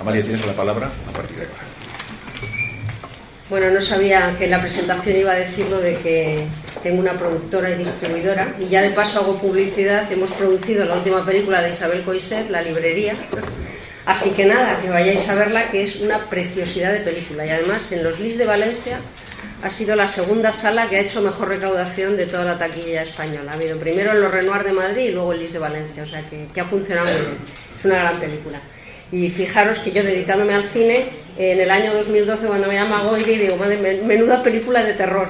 Amalia, tienes la palabra a partir de ahora. Bueno, no sabía que en la presentación iba a decirlo de que tengo una productora y distribuidora y ya de paso hago publicidad. Hemos producido la última película de Isabel Coiset, La librería. Así que nada, que vayáis a verla, que es una preciosidad de película. Y además en los LIS de Valencia ha sido la segunda sala que ha hecho mejor recaudación de toda la taquilla española. Ha habido primero en los Renoir de Madrid y luego el LIS de Valencia, o sea que ha funcionado muy bien. Es una gran película. Y fijaros que yo dedicándome al cine, en el año 2012 cuando me llama Goyri, digo, madre, menuda película de terror.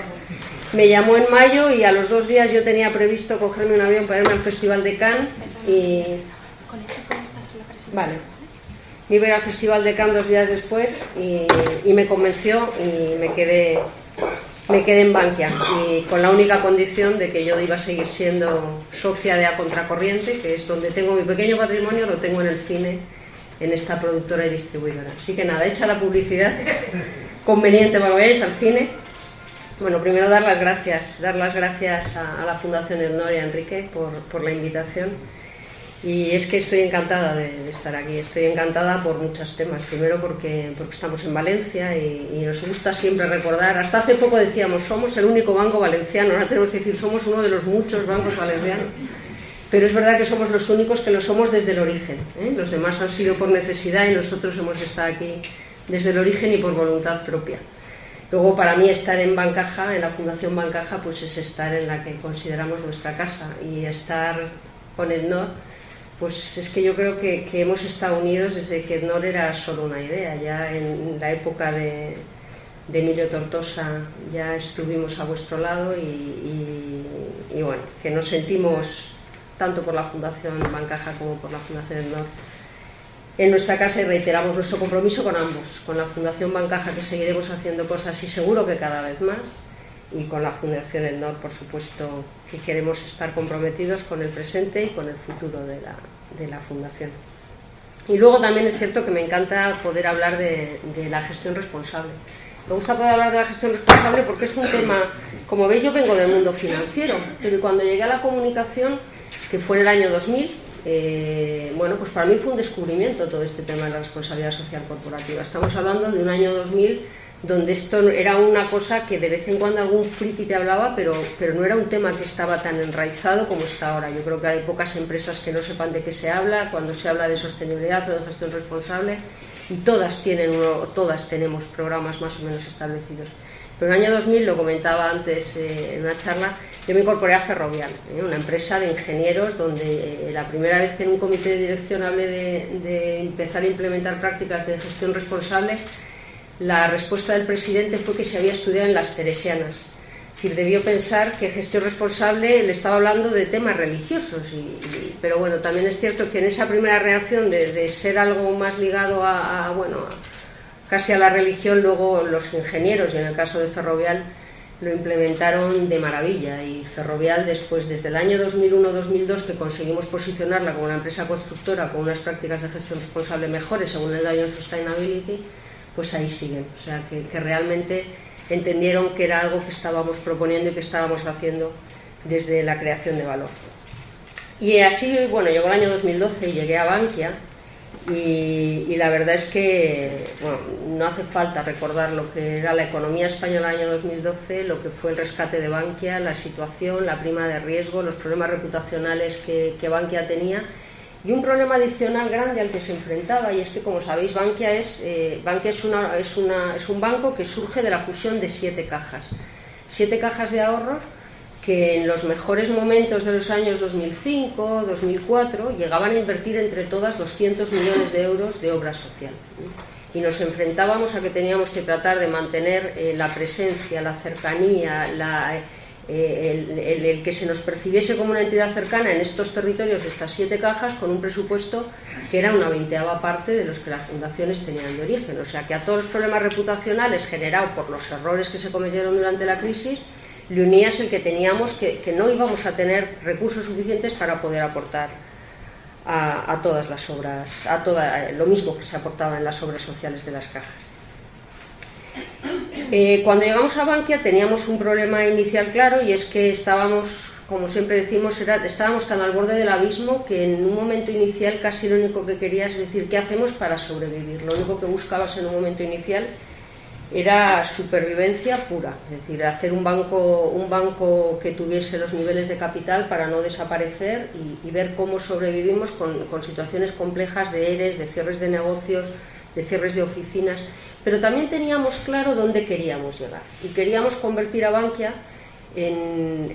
Me llamó en mayo y a los dos días yo tenía previsto cogerme un avión para irme al Festival de Cannes y... Vale. Me iba al Festival de Cannes dos días después y, y me convenció y me quedé, me quedé en Bankia y con la única condición de que yo iba a seguir siendo socia de A Contracorriente, que es donde tengo mi pequeño patrimonio, lo tengo en el cine en esta productora y distribuidora. Así que nada, hecha la publicidad conveniente para que vayáis al cine. Bueno, primero dar las gracias, dar las gracias a, la Fundación Ednor Enrique por, la invitación. Y es que estoy encantada de, estar aquí, estoy encantada por muchos temas. Primero porque, estamos en Valencia y, nos gusta siempre recordar. Hasta hace poco decíamos, somos el único banco valenciano, ahora tenemos que decir, somos uno de los muchos bancos valencianos pero es verdad que somos los únicos que lo somos desde el origen. ¿eh? Los demás han sido por necesidad y nosotros hemos estado aquí desde el origen y por voluntad propia. Luego, para mí, estar en Bancaja, en la Fundación Bancaja, pues es estar en la que consideramos nuestra casa y estar con EDNOR, pues es que yo creo que, hemos estado unidos desde que EDNOR era solo una idea. Ya en la época de, Emilio Tortosa ya estuvimos a vuestro lado y, y bueno, que nos sentimos tanto por la Fundación Bancaja como por la Fundación Norte. En nuestra casa y reiteramos nuestro compromiso con ambos, con la Fundación Bancaja que seguiremos haciendo cosas y seguro que cada vez más, y con la Fundación El Nor, por supuesto, que queremos estar comprometidos con el presente y con el futuro de la, de la Fundación. Y luego también es cierto que me encanta poder hablar de, de, la gestión responsable. Me gusta poder hablar de la gestión responsable porque es un tema, como veis yo vengo del mundo financiero, pero cuando llegué a la comunicación que fue en el año 2000, eh, bueno, pues para mí fue un descubrimiento todo este tema de la responsabilidad social corporativa. Estamos hablando de un año 2000 donde esto era una cosa que de vez en cuando algún friki te hablaba, pero, pero no era un tema que estaba tan enraizado como está ahora. Yo creo que hay pocas empresas que no sepan de qué se habla cuando se habla de sostenibilidad o de gestión responsable y todas, tienen uno, todas tenemos programas más o menos establecidos. Pero en el año 2000, lo comentaba antes eh, en una charla, yo me incorporé a Ferrovial, ¿eh? una empresa de ingenieros donde eh, la primera vez que en un comité de dirección hablé de, de, empezar a implementar prácticas de gestión responsable, la respuesta del presidente fue que se había estudiado en las Teresianas. Es decir, debió pensar que gestión responsable le estaba hablando de temas religiosos, y, y, pero bueno, también es cierto que en esa primera reacción de, de ser algo más ligado a, a bueno, a, casi a la religión, luego los ingenieros, y en el caso de Ferrovial, lo implementaron de maravilla. Y Ferrovial, después, desde el año 2001-2002, que conseguimos posicionarla como una empresa constructora con unas prácticas de gestión responsable mejores, según el Lion Sustainability, pues ahí siguen. O sea, que, que realmente entendieron que era algo que estábamos proponiendo y que estábamos haciendo desde la creación de valor. Y así, bueno, llegó el año 2012 y llegué a Bankia, y, la verdad es que no hace falta recordar lo que era la economía española el año 2012, lo que fue el rescate de Bankia, la situación, la prima de riesgo, los problemas reputacionales que, que Bankia tenía y un problema adicional grande al que se enfrentaba y es que como sabéis Bankia es, eh, un banco que surge de la fusión de siete cajas. Siete cajas de ahorros que en los mejores momentos de los años 2005, 2004, llegaban a invertir entre todas 200 millones de euros de obra social. Y nos enfrentábamos a que teníamos que tratar de mantener eh, la presencia, la cercanía, eh, el, que se nos percibiese como una entidad cercana en estos territorios de estas siete cajas con un presupuesto que era una veinteava parte de los que las fundaciones tenían de origen. O sea que a todos los problemas reputacionales generados por los errores que se cometieron durante la crisis, le unías el que teníamos que, no íbamos a tener recursos suficientes para poder aportar a, todas las obras, a toda, lo mismo que se aportaba en las obras sociales de las cajas. Eh, cuando llegamos a Bankia teníamos un problema inicial claro y es que estábamos, como siempre decimos, estábamos tan al borde del abismo que en un momento inicial casi lo único que querías es decir, ¿qué hacemos para sobrevivir? Lo único que buscabas en un momento inicial era supervivencia pura, es decir, hacer un banco, un banco que tuviese los niveles de capital para no desaparecer y, ver cómo sobrevivimos con, con situaciones complejas de ERES, de cierres de negocios, de cierres de oficinas. Pero también teníamos claro dónde queríamos llegar y queríamos convertir a Bankia en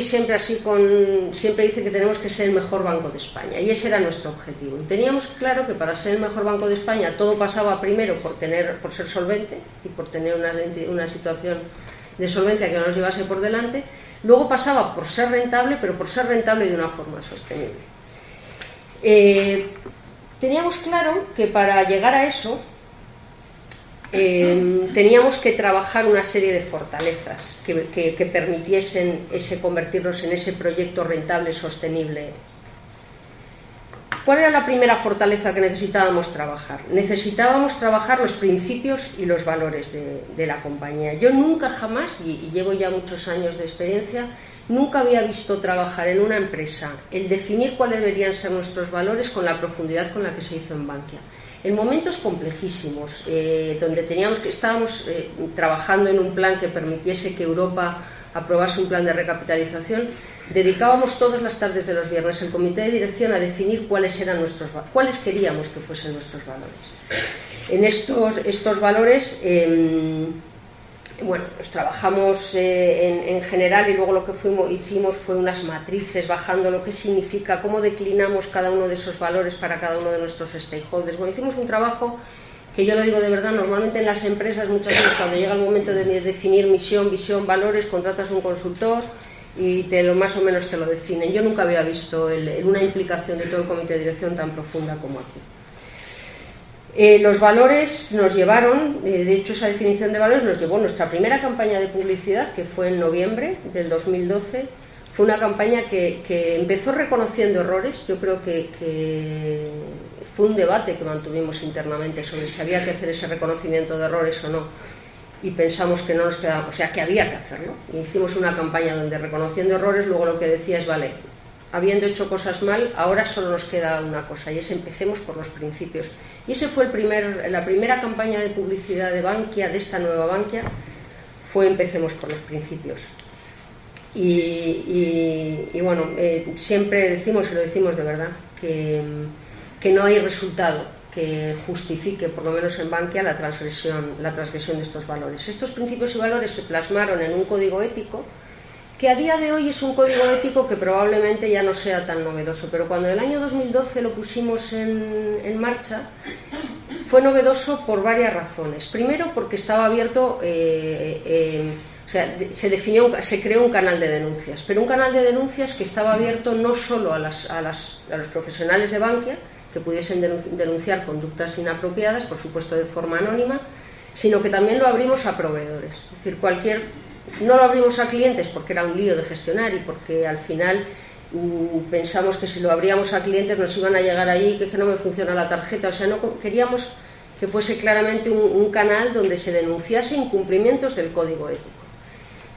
siempre así con siempre dice que tenemos que ser el mejor banco de España y ese era nuestro objetivo. Teníamos claro que para ser el mejor banco de España todo pasaba primero por tener por ser solvente y por tener una, una situación de solvencia que no nos llevase por delante, luego pasaba por ser rentable, pero por ser rentable de una forma sostenible. Eh, teníamos claro que para llegar a eso Em, teníamos que trabajar una serie de fortalezas que, permitiesen ese convertirnos en ese proyecto rentable sostenible. ¿Cuál era la primera fortaleza que necesitábamos trabajar? Necesitábamos trabajar los principios y los valores de, la compañía. Yo nunca jamás, y llevo ya muchos años de experiencia, nunca había visto trabajar en una empresa el definir cuáles deberían ser nuestros valores con la profundidad con la que se hizo en Bankia en momentos complejísimos, eh, donde teníamos que estábamos eh, trabajando en un plan que permitiese que Europa aprobase un plan de recapitalización, dedicábamos todas las tardes de los viernes el comité de dirección a definir cuáles eran nuestros cuáles queríamos que fuesen nuestros valores. En estos, estos valores em, bueno, pues trabajamos eh, en, general y luego lo que fuimos, hicimos fue unas matrices bajando lo que significa, cómo declinamos cada uno de esos valores para cada uno de nuestros stakeholders. Bueno, hicimos un trabajo que yo lo digo de verdad, normalmente en las empresas muchas veces cuando llega el momento de definir misión, visión, valores, contratas un consultor y te lo más o menos te lo definen. Yo nunca había visto una implicación de todo el comité de dirección tan profunda como aquí. Eh, los valores nos llevaron, eh, de hecho esa definición de valores nos llevó nuestra primera campaña de publicidad, que fue en noviembre del 2012. Fue una campaña que, empezó reconociendo errores. Yo creo que, fue un debate que mantuvimos internamente sobre si había que hacer ese reconocimiento de errores o no. Y pensamos que no nos quedaba, o sea, que había que hacerlo. Hicimos una campaña donde reconociendo errores, luego lo que decía es, vale, habiendo hecho cosas mal, ahora solo nos queda una cosa y es empecemos por los principios. Y esa fue el primer, la primera campaña de publicidad de Bankia, de esta nueva Bankia, fue empecemos por los principios. Y, bueno, eh, siempre decimos, y lo decimos de verdad, que, que no hay resultado que justifique, por lo menos en Bankia, la transgresión, la transgresión de estos valores. Estos principios y valores se plasmaron en un código ético que a día de hoy es un código ético que probablemente ya no sea tan novedoso, pero cuando en el año 2012 lo pusimos en, marcha, fue novedoso por varias razones. Primero, porque estaba abierto, eh, eh, o sea, se, definió, se creó un canal de denuncias, pero un canal de denuncias que estaba abierto no solo a, las, a, las, a los profesionales de Bankia, que pudiesen denunciar conductas inapropiadas, por supuesto de forma anónima, sino que también lo abrimos a proveedores. Es decir, cualquier no lo abrimos a clientes porque era un lío de gestionar y porque al final mm, pensamos que si lo abríamos a clientes nos iban a llegar ahí que, que no me funciona la tarjeta. O sea, no queríamos que fuese claramente un, canal donde se denunciase incumplimientos del código ético.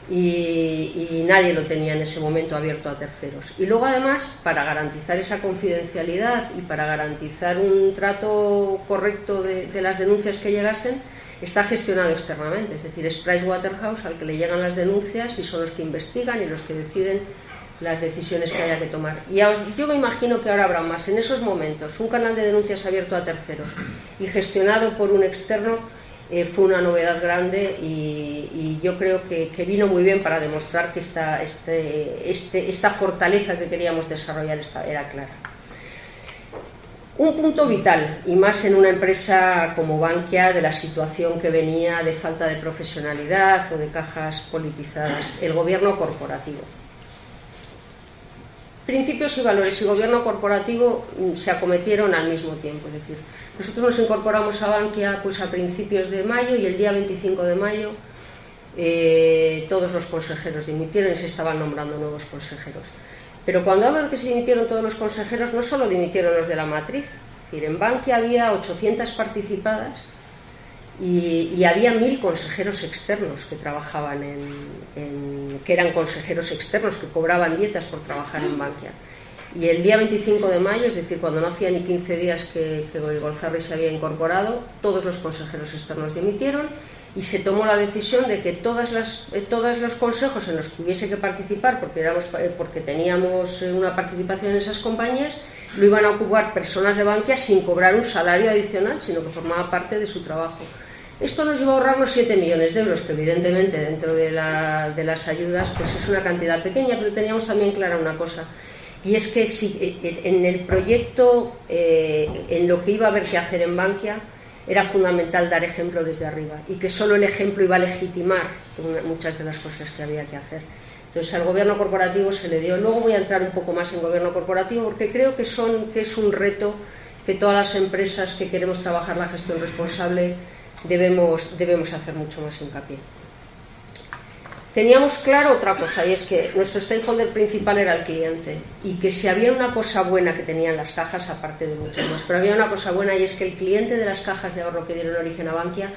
Y, nadie lo tenía en ese momento abierto a terceros. Y luego, además, para garantizar esa confidencialidad y para garantizar un trato correcto de las denuncias que llegasen, está gestionado externamente, es decir, es Pricewaterhouse al que le llegan las denuncias y son los que investigan y los que deciden las decisiones que haya que tomar. Y yo me imagino que ahora habrá más. En esos momentos, un canal de denuncias abierto a terceros y gestionado por un externo eh, fue una novedad grande y, yo creo que, vino muy bien para demostrar que esta, este, este, esta fortaleza que queríamos desarrollar era clara. Un punto vital, y más en una empresa como Bankia, de la situación que venía de falta de profesionalidad o de cajas politizadas, el gobierno corporativo. Principios y valores y gobierno corporativo mm, se acometieron al mismo tiempo, es decir, nosotros nos incorporamos a Bankia pues, a principios de mayo y el día 25 de mayo eh, todos los consejeros dimitieron y se estaban nombrando nuevos consejeros. Pero cuando hablo de que se dimitieron todos los consejeros, no solo dimitieron los de la matriz, es decir, en Bankia había 800 participadas y, había mil consejeros externos que trabajaban en, que eran consejeros externos, que cobraban dietas por trabajar en Bankia. Y el día 25 de mayo, es decir, cuando no hacía ni 15 días que, que se había incorporado, todos los consejeros externos dimitieron y se tomó la decisión de que todas las, eh, todos los consejos en los que hubiese que participar, porque, éramos, eh, porque teníamos eh, una participación en esas compañías, lo iban a ocupar personas de Bankia sin cobrar un salario adicional, sino que formaba parte de su trabajo. Esto nos iba a ahorrar los 7 millones de euros, que evidentemente dentro de, la, de las ayudas pues es una cantidad pequeña, pero teníamos también clara una cosa, y es que si en el proyecto, en lo que iba a haber que hacer en Bankia, era fundamental dar ejemplo desde arriba y que solo el ejemplo iba a legitimar muchas de las cosas que había que hacer. Entonces al gobierno corporativo se le dio. Luego voy a entrar un poco más en gobierno corporativo porque creo que, son, que es un reto que todas las empresas que queremos trabajar la gestión responsable debemos, debemos hacer mucho más hincapié. Teníamos claro otra cosa, y es que nuestro stakeholder principal era el cliente, y que si había una cosa buena que tenían las cajas, aparte de muchas más, pero había una cosa buena, y es que el cliente de las cajas de ahorro que dieron origen a Bankia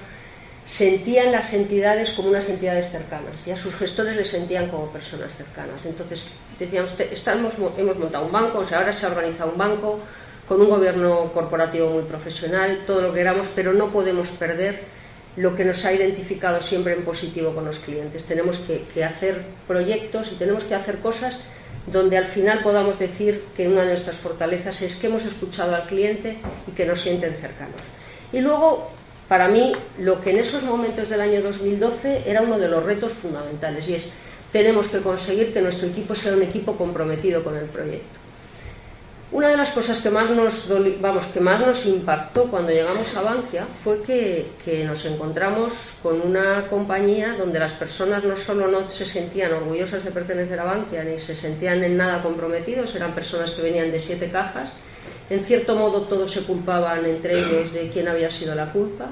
sentían las entidades como unas entidades cercanas, y a sus gestores les sentían como personas cercanas. Entonces, decíamos, estamos, hemos montado un banco, o sea, ahora se ha organizado un banco con un gobierno corporativo muy profesional, todo lo que queramos, pero no podemos perder lo que nos ha identificado siempre en positivo con los clientes. Tenemos que, hacer proyectos y tenemos que hacer cosas donde al final podamos decir que una de nuestras fortalezas es que hemos escuchado al cliente y que nos sienten cercanos. Y luego, para mí, lo que en esos momentos del año 2012 era uno de los retos fundamentales y es tenemos que conseguir que nuestro equipo sea un equipo comprometido con el proyecto. Una de las cosas que más nos, vamos, que más nos impactó cuando llegamos a Bankia fue que, nos encontramos con una compañía donde las personas no solo no se sentían orgullosas de pertenecer a Bankia ni se sentían en nada comprometidos, eran personas que venían de siete cajas. En cierto modo todos se culpaban entre ellos de quién había sido la culpa.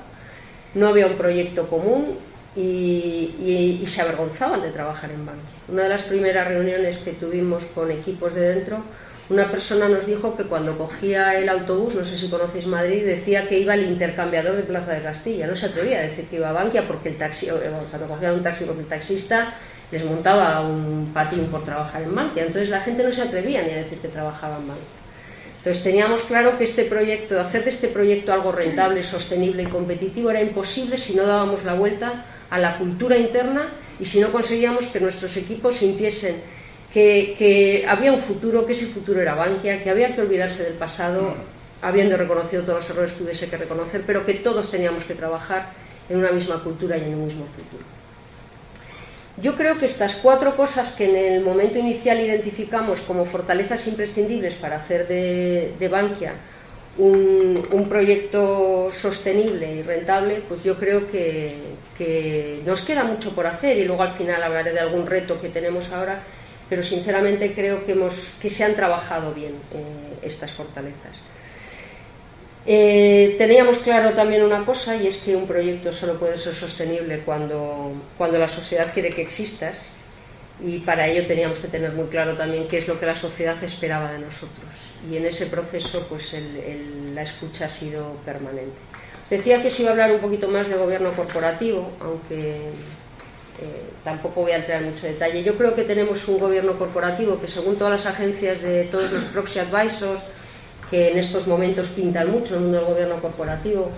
No había un proyecto común y, y, se avergonzaban de trabajar en Bankia. Una de las primeras reuniones que tuvimos con equipos de dentro una persona nos dijo que cuando cogía el autobús, no sé si conocéis Madrid, decía que iba al intercambiador de Plaza de Castilla. No se atrevía a decir que iba a Bankia porque el taxi, cuando cogía un taxi porque el taxista les montaba un patín por trabajar en Bankia. Entonces la gente no se atrevía ni a decir que trabajaba en Bankia. Entonces teníamos claro que este proyecto, hacer de este proyecto algo rentable, sostenible y competitivo era imposible si no dábamos la vuelta a la cultura interna y si no conseguíamos que nuestros equipos sintiesen que, había un futuro, que ese futuro era Bankia, que había que olvidarse del pasado, habiendo reconocido todos los errores que hubiese que reconocer, pero que todos teníamos que trabajar en una misma cultura y en un mismo futuro. Yo creo que estas cuatro cosas que en el momento inicial identificamos como fortalezas imprescindibles para hacer de, Bankia un, proyecto sostenible y rentable, pues yo creo que, que, nos queda mucho por hacer y luego al final hablaré de algún reto que tenemos ahora pero sinceramente creo que, hemos, que se han trabajado bien eh, estas fortalezas. Eh, teníamos claro también una cosa y es que un proyecto solo puede ser sostenible cuando, cuando la sociedad quiere que existas y para ello teníamos que tener muy claro también qué es lo que la sociedad esperaba de nosotros y en ese proceso pues la escucha ha sido permanente. decía que se iba a hablar un poquito más de gobierno corporativo, aunque eh, tampoco voy a entrar en mucho detalle. Yo creo que tenemos un gobierno corporativo que, según todas las agencias de todos los proxy advisors, que en estos momentos pintan mucho el mundo del gobierno corporativo,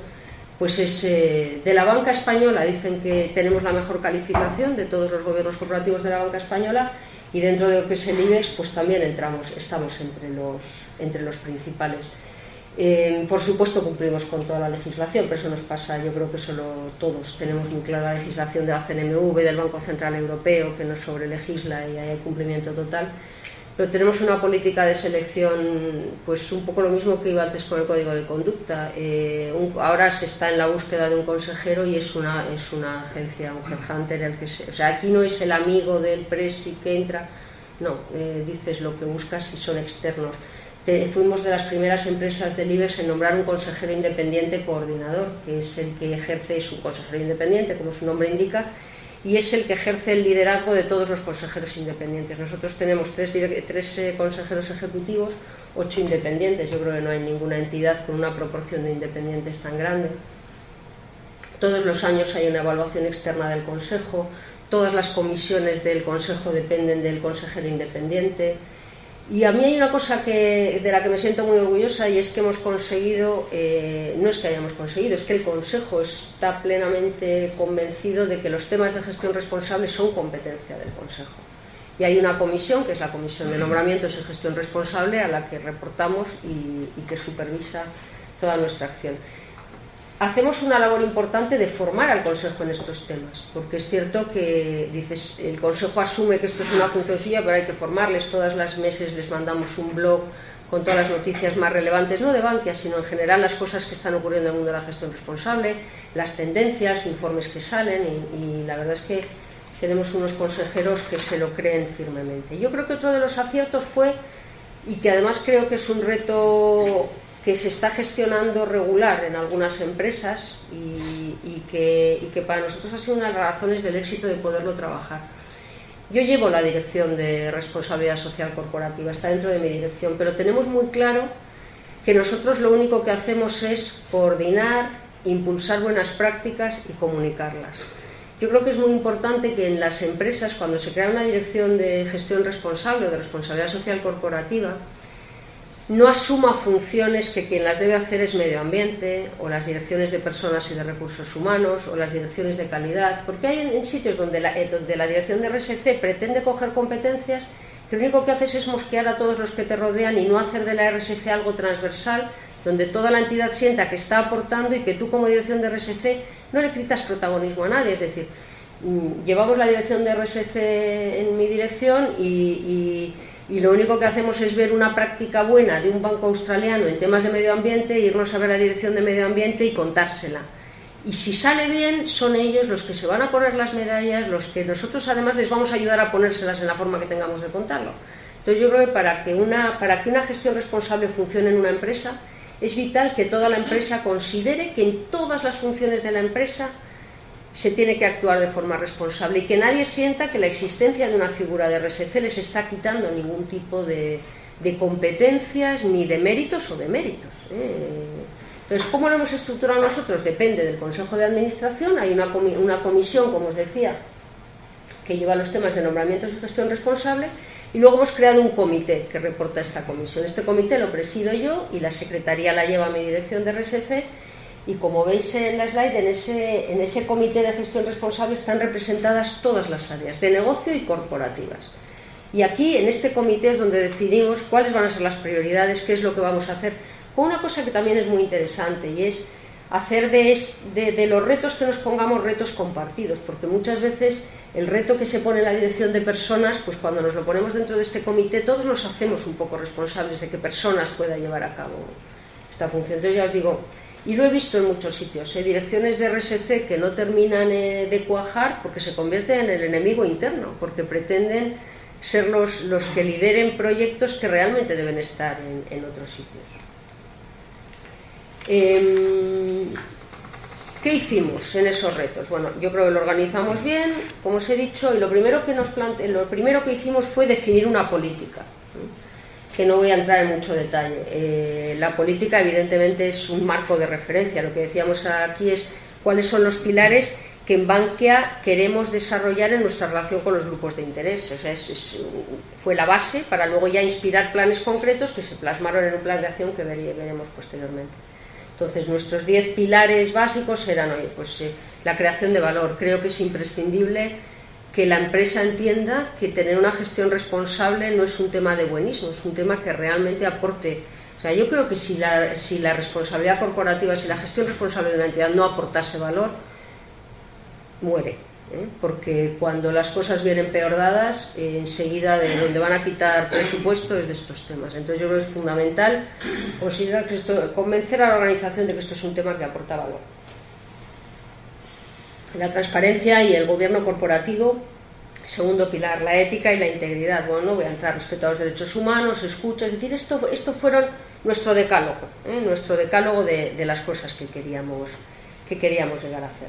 pues es eh, de la banca española. Dicen que tenemos la mejor calificación de todos los gobiernos corporativos de la banca española y dentro de lo que es el IBEX, pues también entramos, estamos entre los, entre los principales. Eh, por supuesto cumplimos con toda la legislación, pero eso nos pasa, yo creo que solo todos tenemos muy clara la legislación de la CNMV, del Banco Central Europeo, que nos sobrelegisla y hay cumplimiento total. Pero tenemos una política de selección, pues un poco lo mismo que iba antes con el código de conducta. Eh, ahora se está en la búsqueda de un consejero y es una, es una agencia, un headhunter, el que o sea, aquí no es el amigo del presi que entra, no, eh, dices lo que buscas y son externos. Fuimos de las primeras empresas del IBEX en nombrar un consejero independiente coordinador, que es el que ejerce su consejero independiente, como su nombre indica, y es el que ejerce el liderazgo de todos los consejeros independientes. Nosotros tenemos tres, eh, consejeros ejecutivos, ocho independientes. Yo creo que no hay ninguna entidad con una proporción de independientes tan grande. Todos los años hay una evaluación externa del Consejo, todas las comisiones del Consejo dependen del consejero independiente. Y a mí hay una cosa que, de la que me siento muy orgullosa y es que hemos conseguido, eh, no es que hayamos conseguido, es que el Consejo está plenamente convencido de que los temas de gestión responsable son competencia del Consejo. Y hay una comisión, que es la Comisión de Nombramientos y Gestión Responsable, a la que reportamos y que supervisa toda nuestra acción hacemos una labor importante de formar al Consejo en estos temas, porque es cierto que dices, el Consejo asume que esto es una función suya, pero hay que formarles. Todas las meses les mandamos un blog con todas las noticias más relevantes, no de Bankia, sino en general las cosas que están ocurriendo en el mundo de la gestión responsable, las tendencias, informes que salen, y, y la verdad es que tenemos unos consejeros que se lo creen firmemente. Yo creo que otro de los aciertos fue, y que además creo que es un reto que se está gestionando regular en algunas empresas y, que, para nosotros ha sido una de las razones del éxito de poderlo trabajar. Yo llevo la dirección de responsabilidad social corporativa, está dentro de mi dirección, pero tenemos muy claro que nosotros lo único que hacemos es coordinar, impulsar buenas prácticas y comunicarlas. Yo creo que es muy importante que en las empresas, cuando se crea una dirección de gestión responsable o de responsabilidad social corporativa, no asuma funciones que quien las debe hacer es medio ambiente o las direcciones de personas y de recursos humanos o las direcciones de calidad, porque hay en, sitios donde la, eh, donde la dirección de RSC pretende coger competencias que lo único que haces es mosquear a todos los que te rodean y no hacer de la RSC algo transversal donde toda la entidad sienta que está aportando y que tú como dirección de RSC no le quitas protagonismo a nadie, es decir, mm, llevamos la dirección de RSC en mi dirección y y lo único que hacemos es ver una práctica buena de un banco australiano en temas de medio ambiente, irnos a ver la dirección de medio ambiente y contársela. Y si sale bien, son ellos los que se van a poner las medallas, los que nosotros además les vamos a ayudar a ponérselas en la forma que tengamos de contarlo. Entonces yo creo que para que una, para que una gestión responsable funcione en una empresa, es vital que toda la empresa considere que en todas las funciones de la empresa se tiene que actuar de forma responsable y que nadie sienta que la existencia de una figura de RSC les está quitando ningún tipo de, competencias ni de méritos o de méritos. ¿eh? Entonces, ¿cómo lo hemos estructurado nosotros? Depende del Consejo de Administración, hay una, una comisión, como os decía, que lleva los temas de nombramientos y gestión responsable, y luego hemos creado un comité que reporta esta comisión. Este comité lo presido yo y la secretaría la lleva a mi dirección de RSC y como veis en la slide, en ese, comité de gestión responsable están representadas todas las áreas de negocio y corporativas. Y aquí, en este comité, es donde decidimos cuáles van a ser las prioridades, qué es lo que vamos a hacer, con una cosa que también es muy interesante y es hacer de, los retos que nos pongamos retos compartidos, porque muchas veces el reto que se pone en la dirección de personas, pues cuando nos lo ponemos dentro de este comité, todos nos hacemos un poco responsables de que personas puedan llevar a cabo esta función. Entonces ya os digo, y lo he visto en muchos sitios, ¿eh? direcciones de RSC que no terminan eh, de cuajar porque se convierten en el enemigo interno, porque pretenden ser los, los que lideren proyectos que realmente deben estar en, otros sitios. Em, ¿Qué hicimos en esos retos? Bueno, yo creo que lo organizamos bien, como os he dicho, y lo primero que, nos plante... lo primero que hicimos fue definir una política que no voy a entrar en mucho detalle. Eh, la política, evidentemente, es un marco de referencia. Lo que decíamos aquí es cuáles son los pilares que en Bankia queremos desarrollar en nuestra relación con los grupos de interés. O sea, fue la base para luego ya inspirar planes concretos que se plasmaron en un plan de acción que veremos posteriormente. Entonces, nuestros diez pilares básicos eran, oye, pues eh, la creación de valor. Creo que es imprescindible que la empresa entienda que tener una gestión responsable no es un tema de buenismo, es un tema que realmente aporte. O sea, yo creo que si la, si la responsabilidad corporativa, si la gestión responsable de una entidad no aportase valor, muere. ¿eh? porque cuando las cosas vienen peor dadas, eh, enseguida de donde van a quitar presupuesto es de estos temas. Entonces yo creo que es fundamental considerar convencer a la organización de que esto es un tema que aporta valor. La transparencia y el gobierno corporativo, segundo pilar, la ética y la integridad. Bueno, no voy a entrar respeto a los derechos humanos, escucha, es decir, esto, esto fueron nuestro decálogo, ¿eh? nuestro decálogo de, de las cosas que queríamos, que queríamos llegar a hacer.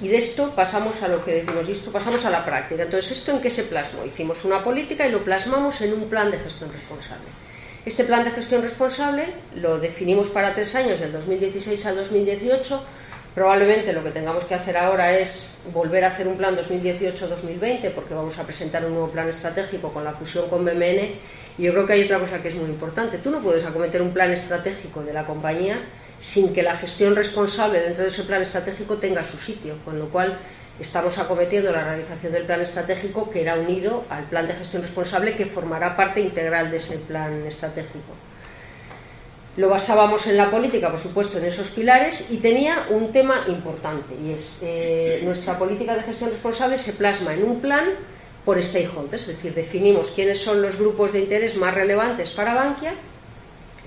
Y de esto pasamos a lo que decimos, y esto pasamos a la práctica. Entonces, ¿esto en qué se plasmó? Hicimos una política y lo plasmamos en un plan de gestión responsable. Este plan de gestión responsable lo definimos para tres años, del 2016 al 2018. Probablemente lo que tengamos que hacer ahora es volver a hacer un plan 2018-2020, porque vamos a presentar un nuevo plan estratégico con la fusión con BMN. Y yo creo que hay otra cosa que es muy importante. Tú no puedes acometer un plan estratégico de la compañía sin que la gestión responsable dentro de ese plan estratégico tenga su sitio, con lo cual estamos acometiendo la realización del plan estratégico que era unido al plan de gestión responsable que formará parte integral de ese plan estratégico. Lo basábamos en la política, por supuesto, en esos pilares y tenía un tema importante y es eh, nuestra política de gestión responsable se plasma en un plan por stakeholders, es decir, definimos quiénes son los grupos de interés más relevantes para Bankia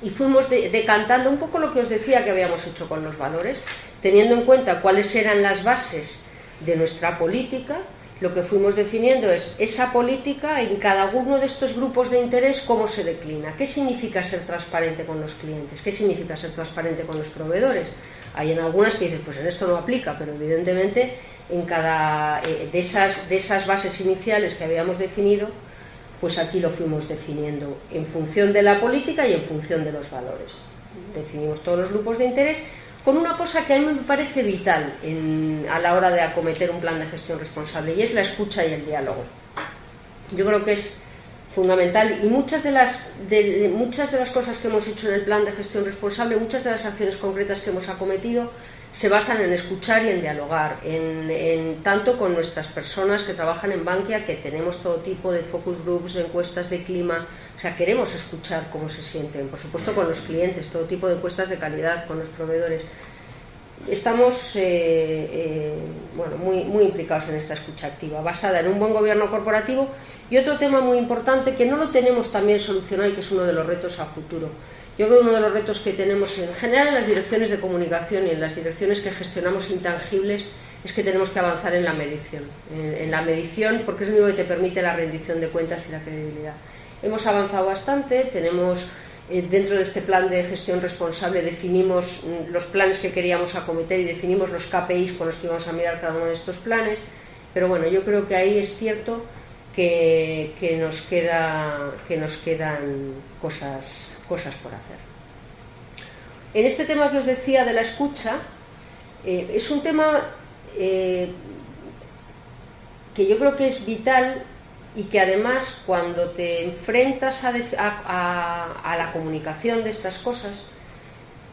y fuimos decantando un poco lo que os decía que habíamos hecho con los valores, teniendo en cuenta cuáles eran las bases de nuestra política, lo que fuimos definiendo es esa política en cada uno de estos grupos de interés, cómo se declina, qué significa ser transparente con los clientes, qué significa ser transparente con los proveedores. Hay en algunas que dicen, pues en esto no aplica, pero evidentemente en cada eh, de esas, de esas bases iniciales que habíamos definido, pues aquí lo fuimos definiendo en función de la política y en función de los valores. Definimos todos los grupos de interés con una cosa que a mí me parece vital a la hora de acometer un plan de gestión responsable y es la escucha y el diálogo. Yo creo que es fundamental y muchas de las muchas de las cosas que hemos hecho en el plan de gestión responsable, muchas de las acciones concretas que hemos acometido se basan en escuchar y en dialogar, en, tanto con nuestras personas que trabajan en Bankia, que tenemos todo tipo de focus groups, de encuestas de clima, o sea, queremos escuchar cómo se sienten, por supuesto con los clientes, todo tipo de encuestas de calidad, con los proveedores. Estamos eh, eh, bueno, muy, muy implicados en esta escucha activa, basada en un buen gobierno corporativo y otro tema muy importante que no lo tenemos también solucionado y que es uno de los retos a futuro yo creo que uno de los retos que tenemos en general en las direcciones de comunicación y en las direcciones que gestionamos intangibles es que tenemos que avanzar en la medición. En, la medición, porque es lo único que te permite la rendición de cuentas y la credibilidad. Hemos avanzado bastante, tenemos eh, dentro de este plan de gestión responsable definimos mm, los planes que queríamos acometer y definimos los KPIs con los que íbamos a mirar cada uno de estos planes, pero bueno, yo creo que ahí es cierto que, nos, queda, que nos quedan cosas cosas por hacer. En este tema que os decía de la escucha, eh, es un tema eh, que yo creo que es vital y que además cuando te enfrentas a, la comunicación de estas cosas,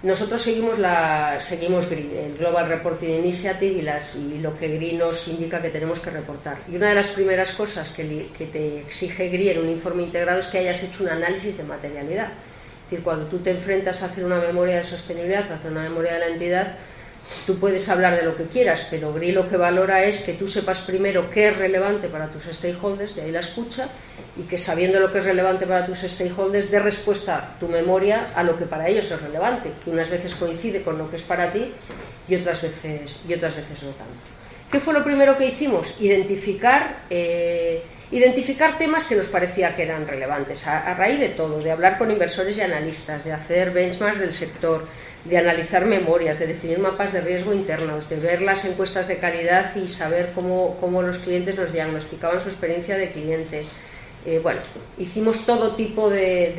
nosotros seguimos, la, seguimos el Global Reporting Initiative y, y lo que GRI nos indica que tenemos que reportar. Y una de las primeras cosas que, que te exige GRI en un informe integrado es que hayas hecho un análisis de materialidad decir, cuando tú te enfrentas a hacer una memoria de sostenibilidad, a hacer una memoria de la entidad, tú puedes hablar de lo que quieras, pero GRI lo que valora es que tú sepas primero qué es relevante para tus stakeholders, de ahí la escucha, y que sabiendo lo que es relevante para tus stakeholders, dé respuesta tu memoria a lo que para ellos es relevante, que unas veces coincide con lo que es para ti y otras veces, y otras veces no tanto. ¿Qué fue lo primero que hicimos? Identificar eh, identificar temas que nos parecía que eran relevantes, a, raíz de todo, de hablar con inversores y analistas, de hacer benchmarks del sector, de analizar memorias, de definir mapas de riesgo internos, de ver las encuestas de calidad y saber cómo, los clientes nos diagnosticaban su experiencia de cliente. Eh, bueno, hicimos todo tipo de,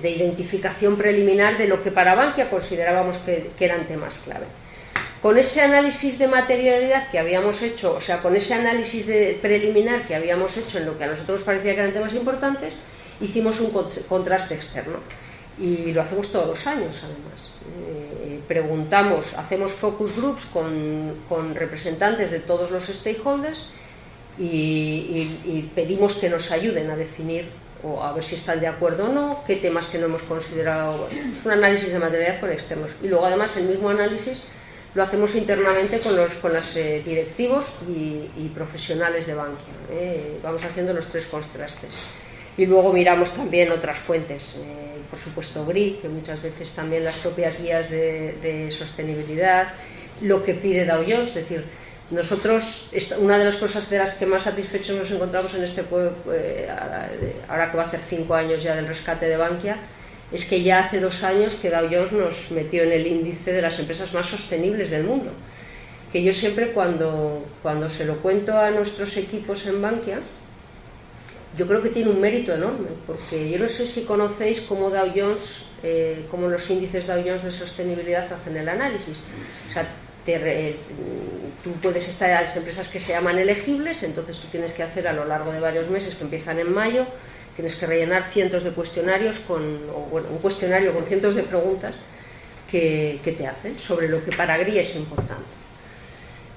de, identificación preliminar de lo que para Bankia considerábamos que eran temas clave con ese análisis de materialidad que habíamos hecho, o sea, con ese análisis de preliminar que habíamos hecho en lo que a nosotros parecía que eran temas importantes, hicimos un contraste externo. Y lo hacemos todos los años, además. Eh, preguntamos, hacemos focus groups con, representantes de todos los stakeholders y, pedimos que nos ayuden a definir o a ver si están de acuerdo o no, qué temas que no hemos considerado. es un análisis de materialidad con externos. Y luego, además, el mismo análisis lo hacemos internamente con los con los eh, directivos y, profesionales de Bankia. ¿eh? Vamos haciendo los tres contrastes. Y luego miramos también otras fuentes, eh, por supuesto GRI, que muchas veces también las propias guías de, sostenibilidad, lo que pide Dow es decir, nosotros, una de las cosas de las que más satisfechos nos encontramos en este pueblo, ahora que va a hacer cinco años ya del rescate de Bankia, es que ya hace dos años que Dow Jones nos metió en el índice de las empresas más sostenibles del mundo. Que yo siempre cuando, cuando se lo cuento a nuestros equipos en Bankia, yo creo que tiene un mérito enorme, porque yo no sé si conocéis cómo Dow Jones, eh, cómo los índices Dow Jones de sostenibilidad hacen el análisis. O sea, tú puedes estar en las empresas que se llaman elegibles, entonces tú tienes que hacer a lo largo de varios meses que empiezan en mayo, tienes que rellenar cientos de cuestionarios con, bueno, un cuestionario con cientos de preguntas que, te hacen sobre lo que para GRI es importante.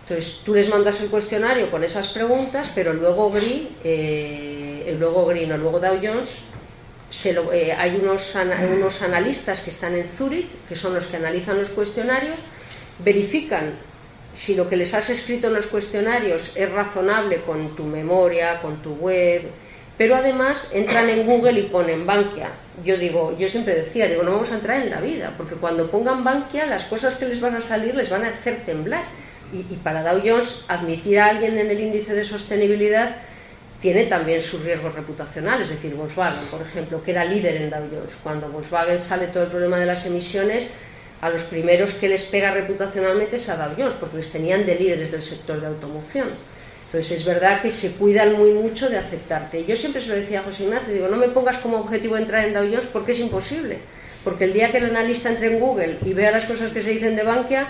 Entonces tú les mandas el cuestionario con esas preguntas, pero luego GRI, eh, luego GRI, no, luego Dow Jones, eh, hay unos, unos analistas que están en Zurich, que son los que analizan los cuestionarios, verifican si lo que les has escrito en los cuestionarios es razonable con tu memoria, con tu web, pero además entran en Google y ponen Bankia. Yo digo, yo siempre decía, digo, no vamos a entrar en la vida, porque cuando pongan Bankia, las cosas que les van a salir les van a hacer temblar. Y, para Dow Jones, admitir a alguien en el índice de sostenibilidad tiene también sus riesgos reputacionales. Es decir, Volkswagen, por ejemplo, que era líder en Dow Jones. Cuando Volkswagen sale todo el problema de las emisiones, a los primeros que les pega reputacionalmente es a Dow Jones, porque les tenían de líderes del sector de automoción. Entonces es verdad que se cuidan muy mucho de aceptarte. yo siempre se lo decía a José Ignacio, digo, no me pongas como objetivo entrar en Dow Jones porque es imposible. Porque el día que el analista entre en Google y vea las cosas que se dicen de Bankia,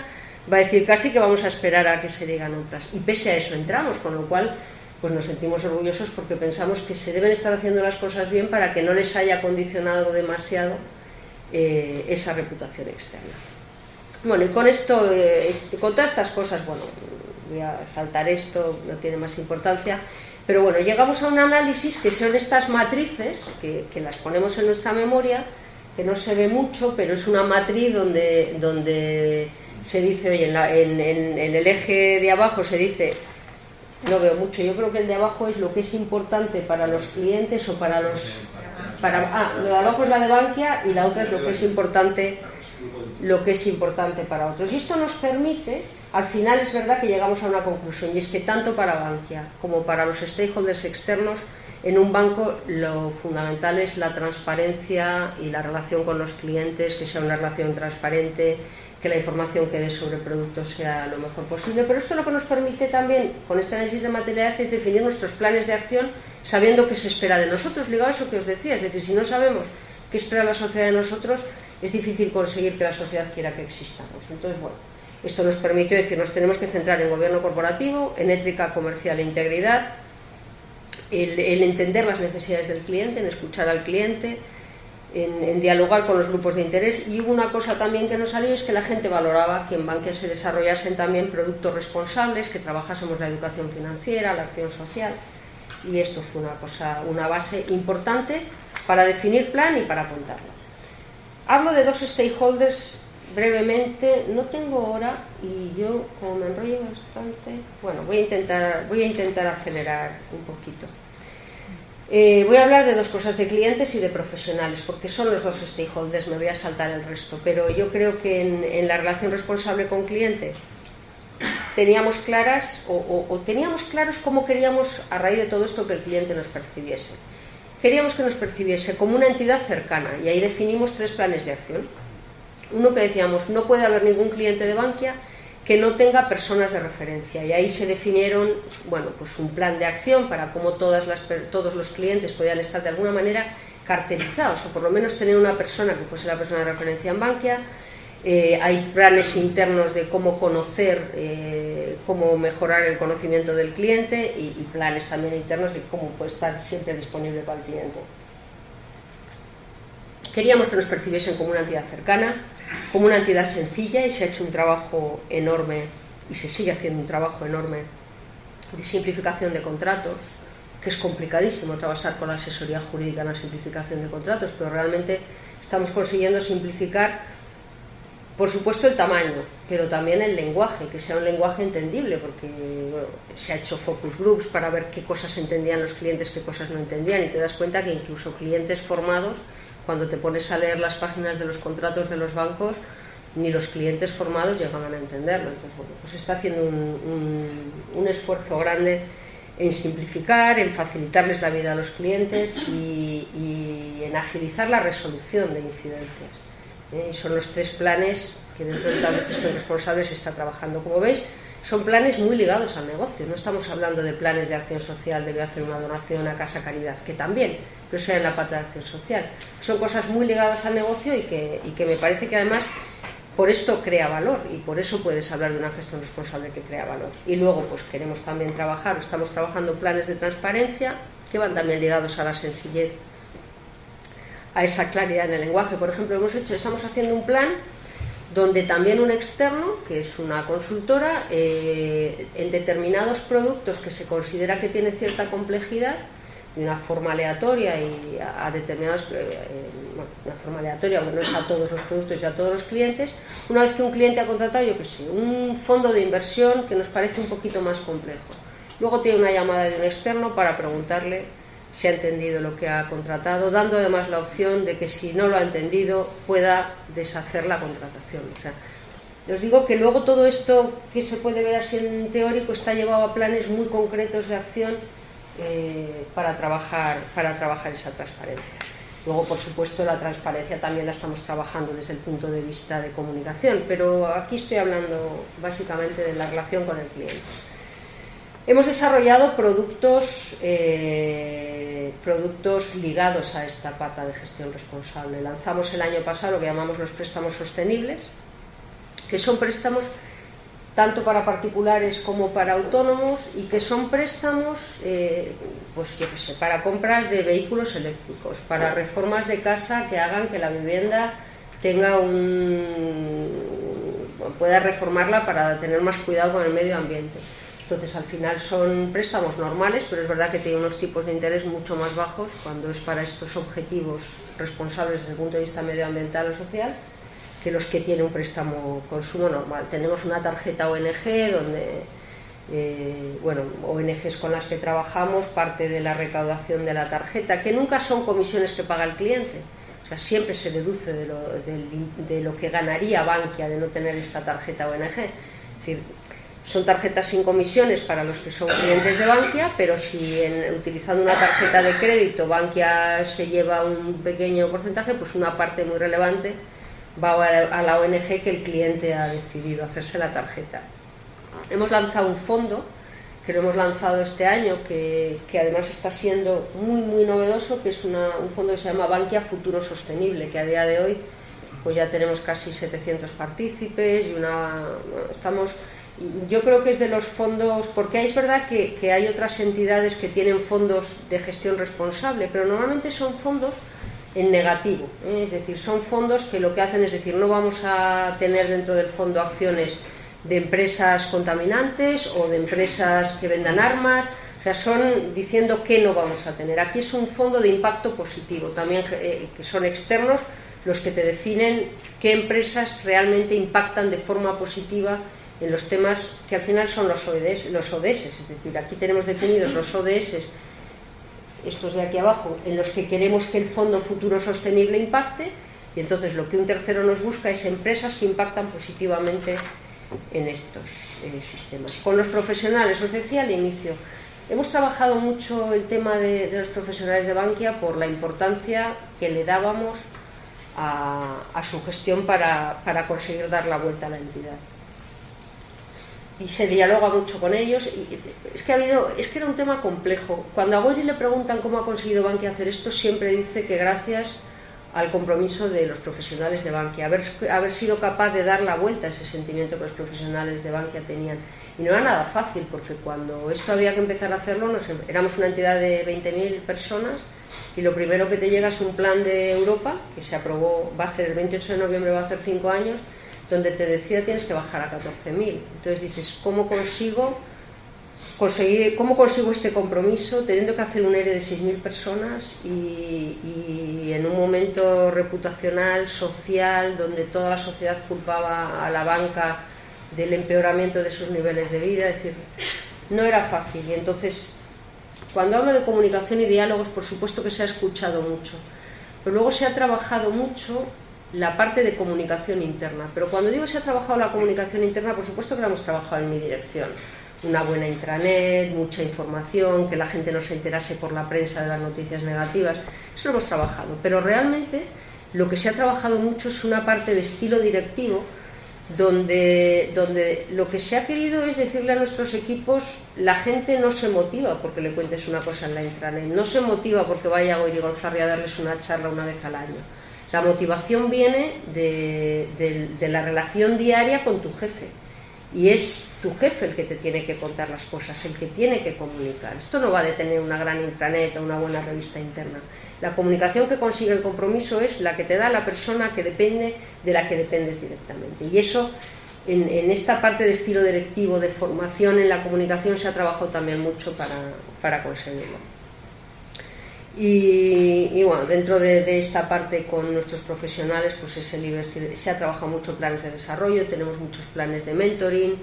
va a decir casi que vamos a esperar a que se digan otras. Y pese a eso entramos, con lo cual pues nos sentimos orgullosos porque pensamos que se deben estar haciendo las cosas bien para que no les haya condicionado demasiado eh, esa reputación externa. Bueno, y con esto, eh, con todas estas cosas, bueno, voy a saltar esto, no tiene más importancia. Pero bueno, llegamos a un análisis que son estas matrices, que, las ponemos en nuestra memoria, que no se ve mucho, pero es una matriz donde, donde se dice, oye, en, en, el eje de abajo se dice, no veo mucho, yo creo que el de abajo es lo que es importante para los clientes o para los... Para, ah, lo de abajo es la de Bankia y la otra es lo que es importante lo que es importante para otros. Y esto nos permite al final es verdad que llegamos a una conclusión y es que tanto para Bankia como para los stakeholders externos en un banco lo fundamental es la transparencia y la relación con los clientes, que sea una relación transparente, que la información que dé sobre productos sea lo mejor posible. Pero esto lo que nos permite también, con este análisis de materialidad, es definir nuestros planes de acción sabiendo qué se espera de nosotros, ligado a eso que os decía. Es decir, si no sabemos qué espera la sociedad de nosotros, es difícil conseguir que la sociedad quiera que existamos. Entonces, bueno, esto nos permite decir, nos tenemos que centrar en gobierno corporativo, en ética comercial e integridad, el, entender las necesidades del cliente, en escuchar al cliente, en, dialogar con los grupos de interés. Y una cosa también que nos salió es que la gente valoraba que en Bankia se desarrollasen también productos responsables, que trabajásemos la educación financiera, la acción social. Y esto fue una cosa, una base importante para definir plan y para apuntarlo. Hablo de dos stakeholders brevemente, no tengo hora y yo como me enrollo bastante, bueno, voy a intentar, voy a intentar acelerar un poquito. Eh, voy a hablar de dos cosas, de clientes y de profesionales, porque son los dos stakeholders, me voy a saltar el resto, pero yo creo que en, la relación responsable con cliente teníamos claras o teníamos claros cómo queríamos a raíz de todo esto que el cliente nos percibiese. Queríamos que nos percibiese como una entidad cercana y ahí definimos tres planes de acción uno que decíamos, no puede haber ningún cliente de Bankia que no tenga personas de referencia. Y ahí se definieron bueno, pues un plan de acción para cómo todas todos los clientes podían estar de alguna manera carterizados, o por lo menos tener una persona que fuese la persona de referencia en Bankia. Eh, hay planes internos de cómo conocer, eh, cómo mejorar el conocimiento del cliente y, y planes también internos de cómo puede estar siempre disponible para el cliente. Queríamos que nos percibiesen como una entidad cercana, como una entidad sencilla y se ha hecho un trabajo enorme y se sigue haciendo un trabajo enorme de simplificación de contratos, que es complicadísimo trabajar con la asesoría jurídica en la simplificación de contratos, pero realmente estamos consiguiendo simplificar Por supuesto el tamaño, pero también el lenguaje, que sea un lenguaje entendible, porque se ha hecho focus groups para ver qué cosas entendían los clientes, qué cosas no entendían, y te das cuenta que incluso clientes formados, cuando te pones a leer las páginas de los contratos de los bancos, ni los clientes formados llegaban a entenderlo. Entonces, bueno, pues está haciendo un, esfuerzo grande en simplificar, en facilitarles la vida a los clientes y, en agilizar la resolución de incidencias. ¿eh? son los tres planes que dentro del plan de gestión responsable se está trabajando. Como veis, son planes muy ligados al negocio. No estamos hablando de planes de acción social, debe hacer una donación a Casa Caridad, que también, pero sea en la pata de acción social. Son cosas muy ligadas al negocio y que, y que me parece que además por esto crea valor y por eso puedes hablar de una gestión responsable que crea valor. Y luego, pues queremos también trabajar, estamos trabajando planes de transparencia que van también ligados a la sencillez a esa claridad en el lenguaje. Por ejemplo, hemos hecho, estamos haciendo un plan donde también un externo, que es una consultora, eh, en determinados productos que se considera que tiene cierta complejidad, de una forma aleatoria y a, determinados, eh, bueno, una forma aleatoria, bueno, no es a todos los productos y a todos los clientes, una vez que un cliente ha contratado, yo que sé, un fondo de inversión que nos parece un poquito más complejo. Luego tiene una llamada de un externo para preguntarle se ha entendido lo que ha contratado, dando además la opción de que si no lo ha entendido pueda deshacer la contratación. O sea, os digo que luego todo esto que se puede ver así en teórico está llevado a planes muy concretos de acción eh, para, trabajar, para trabajar esa transparencia. Luego, por supuesto, la transparencia también la estamos trabajando desde el punto de vista de comunicación, pero aquí estoy hablando básicamente de la relación con el cliente. Hemos desarrollado productos, eh, productos ligados a esta pata de gestión responsable. Lanzamos el año pasado lo que llamamos los préstamos sostenibles, que son préstamos tanto para particulares como para autónomos y que son préstamos, eh, pues qué sé, para compras de vehículos eléctricos, para reformas de casa que hagan que la vivienda tenga un pueda reformarla para tener más cuidado con el medio ambiente entonces, al final son préstamos normales, pero es verdad que tiene unos tipos de interés mucho más bajos cuando es para estos objetivos responsables desde el punto de vista medioambiental o social que los que tiene un préstamo consumo normal. Tenemos una tarjeta ONG donde, eh, bueno, ONGs con las que trabajamos, parte de la recaudación de la tarjeta, que nunca son comisiones que paga el cliente. O sea, siempre se deduce de lo, de lo que ganaría Bankia de no tener esta tarjeta ONG. Es decir, son tarjetas sin comisiones para los que son clientes de Bankia, pero si utilizando una tarjeta de crédito Bankia se lleva un pequeño porcentaje, pues una parte muy relevante va a la ONG que el cliente ha decidido hacerse la tarjeta. Hemos lanzado un fondo que lo hemos lanzado este año, que, además está siendo muy, muy novedoso, que es un fondo que se llama Bankia Futuro Sostenible, que a día de hoy pues ya tenemos casi 700 partícipes y una, estamos yo creo que es de los fondos, porque es verdad que, hay otras entidades que tienen fondos de gestión responsable, pero normalmente son fondos en negativo, ¿eh? es decir, son fondos que lo que hacen es decir, no vamos a tener dentro del fondo acciones de empresas contaminantes o de empresas que vendan armas, o sea, son diciendo que no vamos a tener. Aquí es un fondo de impacto positivo, también eh, que son externos los que te definen qué empresas realmente impactan de forma positiva en los temas que al final son los ODS, los ODS, es decir, aquí tenemos definidos los ODS, estos de aquí abajo, en los que queremos que el Fondo Futuro Sostenible impacte, y entonces lo que un tercero nos busca es empresas que impactan positivamente en estos eh, sistemas. Con los profesionales, os decía al inicio, hemos trabajado mucho el tema de, los profesionales de Bankia por la importancia que le dábamos a, su gestión para conseguir dar la vuelta a la entidad y se dialoga mucho con ellos. Y es que ha habido, es que era un tema complejo. Cuando a Goyi le preguntan cómo ha conseguido Bankia hacer esto, siempre dice que gracias al compromiso de los profesionales de Bankia, haber, haber sido capaz de dar la vuelta a ese sentimiento que los profesionales de Bankia tenían. Y no era nada fácil, porque cuando esto había que empezar a hacerlo, nos, éramos una entidad de 20.000 personas y lo primero que te llega es un plan de Europa, que se aprobó, va a hacer el 28 de noviembre, va a hacer cinco años, donde te decía tienes que bajar a 14.000. Entonces dices, ¿cómo consigo conseguir, ¿Cómo consigo este compromiso teniendo que hacer un ERE de 6.000 personas y, en un momento reputacional, social, donde toda la sociedad culpaba a la banca del empeoramiento de sus niveles de vida? Es decir, no era fácil. Y entonces, cuando hablo de comunicación y diálogos, por supuesto que se ha escuchado mucho, pero luego se ha trabajado mucho la parte de comunicación interna. Pero cuando digo se ha trabajado la comunicación interna, por supuesto que la hemos trabajado en mi dirección una buena intranet, mucha información, que la gente no se enterase por la prensa de las noticias negativas. Eso lo hemos trabajado. Pero realmente lo que se ha trabajado mucho es una parte de estilo directivo donde, donde lo que se ha querido es decirle a nuestros equipos, la gente no se motiva porque le cuentes una cosa en la intranet, no se motiva porque vaya a Goyri Gonzarri a darles una charla una vez al año. La motivación viene de la relación diaria con tu jefe y es tu jefe el que te tiene que contar las cosas, el que tiene que comunicar. Esto no va de tener una gran intranet o una buena revista interna. La comunicación que consigue el compromiso es la que te da la persona que depende de la que dependes directamente. Y eso, en, esta parte de estilo directivo, de formación en la comunicación, se ha trabajado también mucho para conseguirlo. Y, bueno, dentro de, esta parte con nuestros profesionales, pues se ha trabajado mucho planes de desarrollo, tenemos muchos planes de mentoring,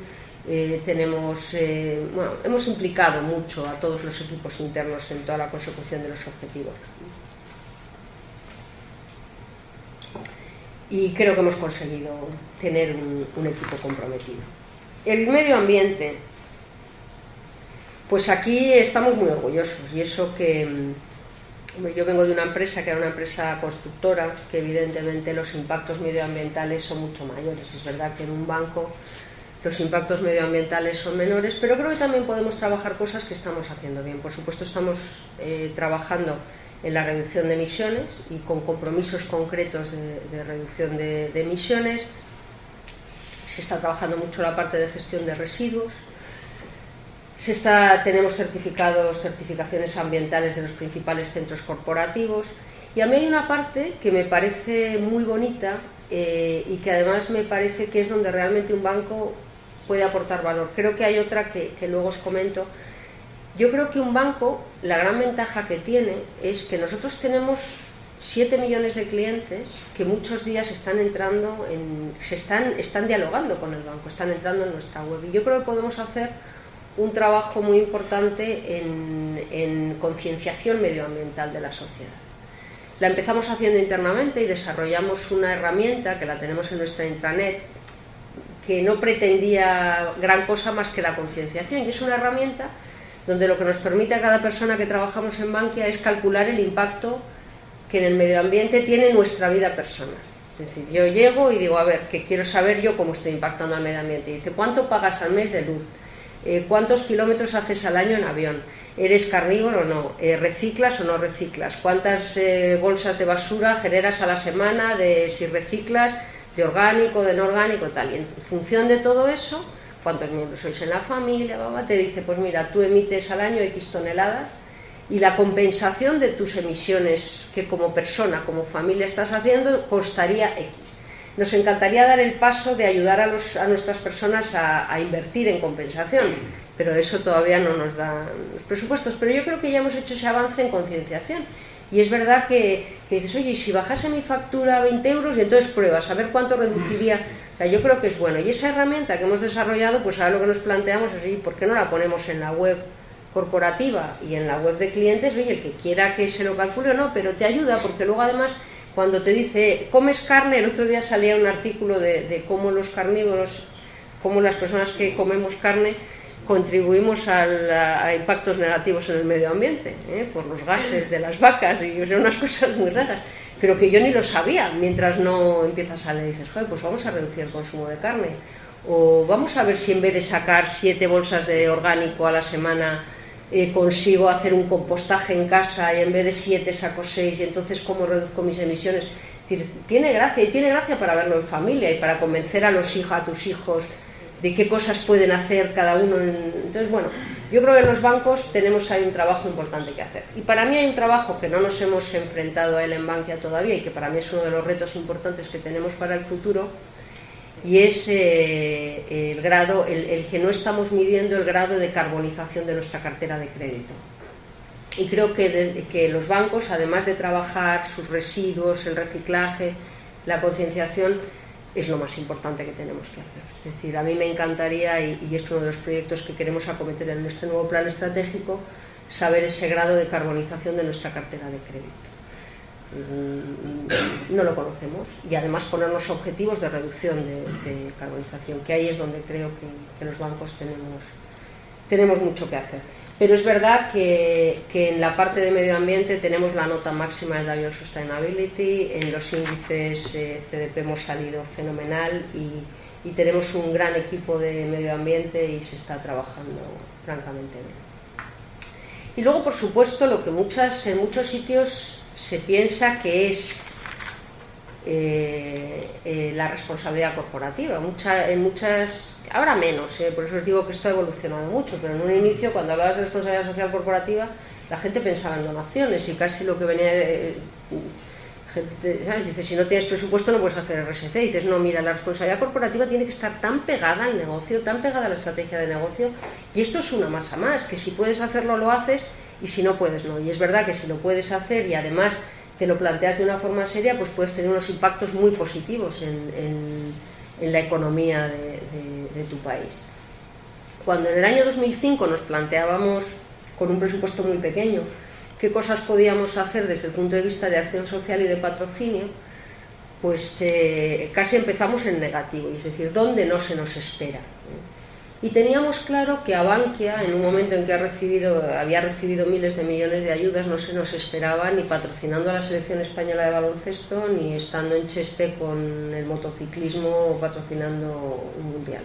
eh, tenemos, eh, bueno, hemos implicado mucho a todos los equipos internos en toda la consecución de los objetivos. Y creo que hemos conseguido tener un equipo comprometido. El medio ambiente, pues aquí estamos muy orgullosos y eso que yo vengo de una empresa que era una empresa constructora, que evidentemente los impactos medioambientales son mucho mayores. Es verdad que en un banco los impactos medioambientales son menores, pero creo que también podemos trabajar cosas que estamos haciendo bien. Por supuesto, estamos eh, trabajando en la reducción de emisiones y con compromisos concretos de, reducción de emisiones. Se está trabajando mucho la parte de gestión de residuos tenemos certificados, certificaciones ambientales de los principales centros corporativos y a mí hay una parte que me parece muy bonita eh, y que además me parece que es donde realmente un banco puede aportar valor. Creo que hay otra que, que luego os comento. Yo creo que un banco, la gran ventaja que tiene es que nosotros tenemos 7 millones de clientes que muchos días están entrando, en, se están, están dialogando con el banco, están entrando en nuestra web. Y yo creo que podemos hacer un trabajo muy importante en, concienciación medioambiental de la sociedad. La empezamos haciendo internamente y desarrollamos una herramienta que la tenemos en nuestra intranet que no pretendía gran cosa más que la concienciación y es una herramienta donde lo que nos permite a cada persona que trabajamos en Bankia es calcular el impacto que en el medio ambiente tiene nuestra vida personal. Es decir, yo llego y digo, a ver, que quiero saber yo cómo estoy impactando al medio ambiente. Y dice, ¿cuánto pagas al mes de luz? Eh, cuántos kilómetros haces al año en avión, eres carnívoro o no, eh, reciclas o no reciclas, cuántas eh, bolsas de basura generas a la semana, de si reciclas, de orgánico, de no orgánico, tal. Y en función de todo eso, cuántos miembros sois en la familia, te dice, pues mira, tú emites al año X toneladas y la compensación de tus emisiones que como persona, como familia estás haciendo, costaría X. Nos encantaría dar el paso de ayudar a, nuestras personas a, invertir en compensación, pero eso todavía no nos da los presupuestos. Pero yo creo que ya hemos hecho ese avance en concienciación. Y es verdad que, dices, oye, si bajase mi factura a 20 euros, y entonces pruebas a ver cuánto reduciría. O yo creo que es bueno. Y esa herramienta que hemos desarrollado, pues ahora lo que nos planteamos es, oye, ¿por qué no la ponemos en la web corporativa y en la web de clientes? Oye, el que quiera que se lo calcule o no, pero te ayuda porque luego además cuando te dice, comes carne, el otro día salía un artículo de, cómo los carnívoros, cómo las personas que comemos carne contribuimos a, impactos negativos en el medio ambiente, ¿eh? por los gases de las vacas y o unas cosas muy raras, pero que yo ni lo sabía mientras no empiezas a leer dices, joder, pues vamos a reducir el consumo de carne, o vamos a ver si en vez de sacar siete bolsas de orgánico a la semana, eh, consigo hacer un compostaje en casa y en vez de siete saco seis y entonces cómo reduzco mis emisiones. tiene gracia y tiene gracia para verlo en familia y para convencer a los hijos, a tus hijos de qué cosas pueden hacer cada uno. Entonces, bueno, yo creo que en los bancos tenemos ahí un trabajo importante que hacer. Y para mí hay un trabajo que no nos hemos enfrentado a él en Bankia todavía y que para mí es uno de los retos importantes que tenemos para el futuro, y es eh, el grado, el, que no estamos midiendo el grado de carbonización de nuestra cartera de crédito. Y creo que, que los bancos, además de trabajar sus residuos, el reciclaje, la concienciación, es lo más importante que tenemos que hacer. Es decir, a mí me encantaría, y, y es uno de los proyectos que queremos acometer en este nuevo plan estratégico, saber ese grado de carbonización de nuestra cartera de crédito. Mm, no lo conocemos y además ponernos objetivos de reducción de, carbonización, que ahí es donde creo que, los bancos tenemos, tenemos mucho que hacer. Pero es verdad que, en la parte de medio ambiente tenemos la nota máxima de la Sustainability, en los índices eh, CDP hemos salido fenomenal y, y tenemos un gran equipo de medio ambiente y se está trabajando francamente bien. Y luego, por supuesto, lo que muchas, en muchos sitios se piensa que es eh, eh, la responsabilidad corporativa. en muchas, ahora menos, eh, por eso os digo que esto ha evolucionado mucho, pero en un inicio, cuando hablabas de responsabilidad social corporativa, la gente pensaba en donaciones y casi lo que venía de, ¿sabes? Dices, si no tienes presupuesto no puedes hacer RSC. Dices, no, mira, la responsabilidad corporativa tiene que estar tan pegada al negocio, tan pegada a la estrategia de negocio, y esto es una masa más, que si puedes hacerlo, lo haces, y si no puedes, no. Y es verdad que si lo puedes hacer y además te lo planteas de una forma seria, pues puedes tener unos impactos muy positivos en, la economía de tu país. Cuando en el año 2005 nos planteábamos con un presupuesto muy pequeño, qué cosas podíamos hacer desde el punto de vista de acción social y de patrocinio, pues eh, casi empezamos en negativo, es decir, ¿dónde no se nos espera? Y teníamos claro que a Bankia, en un momento en que ha recibido, había recibido miles de millones de ayudas, no se nos esperaba ni patrocinando a la selección española de baloncesto, ni estando en Cheste con el motociclismo o patrocinando un mundial.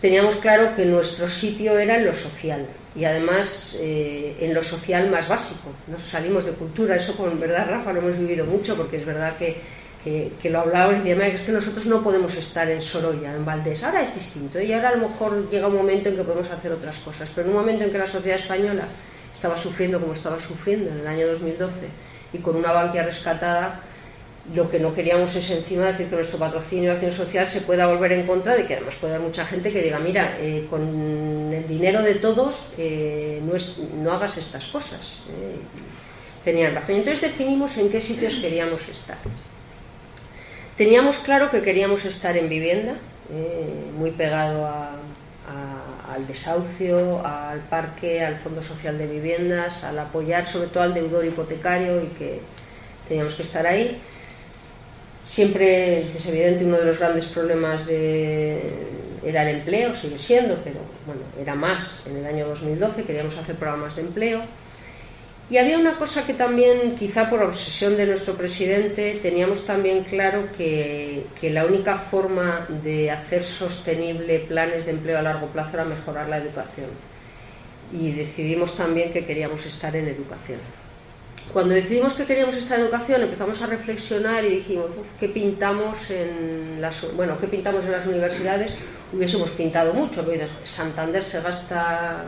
Teníamos claro que nuestro sitio era en lo social, y además eh, en lo social más básico. Nos salimos de cultura, eso con verdad, Rafa, lo hemos vivido mucho porque es verdad que, que, lo hablábamos y es que nosotros no podemos estar en Sorolla, en Valdés. Ahora es distinto y ahora a lo mejor llega un momento en que podemos hacer otras cosas, pero en un momento en que la sociedad española estaba sufriendo como estaba sufriendo en el año 2012 y con una banquia rescatada, lo que no queríamos es encima decir que nuestro patrocinio de acción social se pueda volver en contra de que además puede haber mucha gente que diga, mira, eh, con el dinero de todos eh, no, no, hagas estas cosas. Eh, tenían razón. Entonces definimos en qué sitios queríamos estar. Teníamos claro que queríamos estar en vivienda, muy pegado al desahucio, al parque, al Fondo Social de Viviendas, al apoyar sobre todo al deudor hipotecario y que teníamos que estar ahí Siempre es evidente uno de los grandes problemas era el empleo, sigue siendo, pero bueno, era más en el año 2012, queríamos hacer programas de empleo. Y había una cosa que también, quizá por obsesión de nuestro presidente, teníamos también claro que, la única forma de hacer sostenible planes de empleo a largo plazo era mejorar la educación. Y decidimos también que queríamos estar en educación. Cuando decidimos que queríamos esta educación empezamos a reflexionar y dijimos, ¿qué pintamos en las, bueno, ¿qué pintamos en las universidades? Hubiésemos pintado mucho, Santander se gasta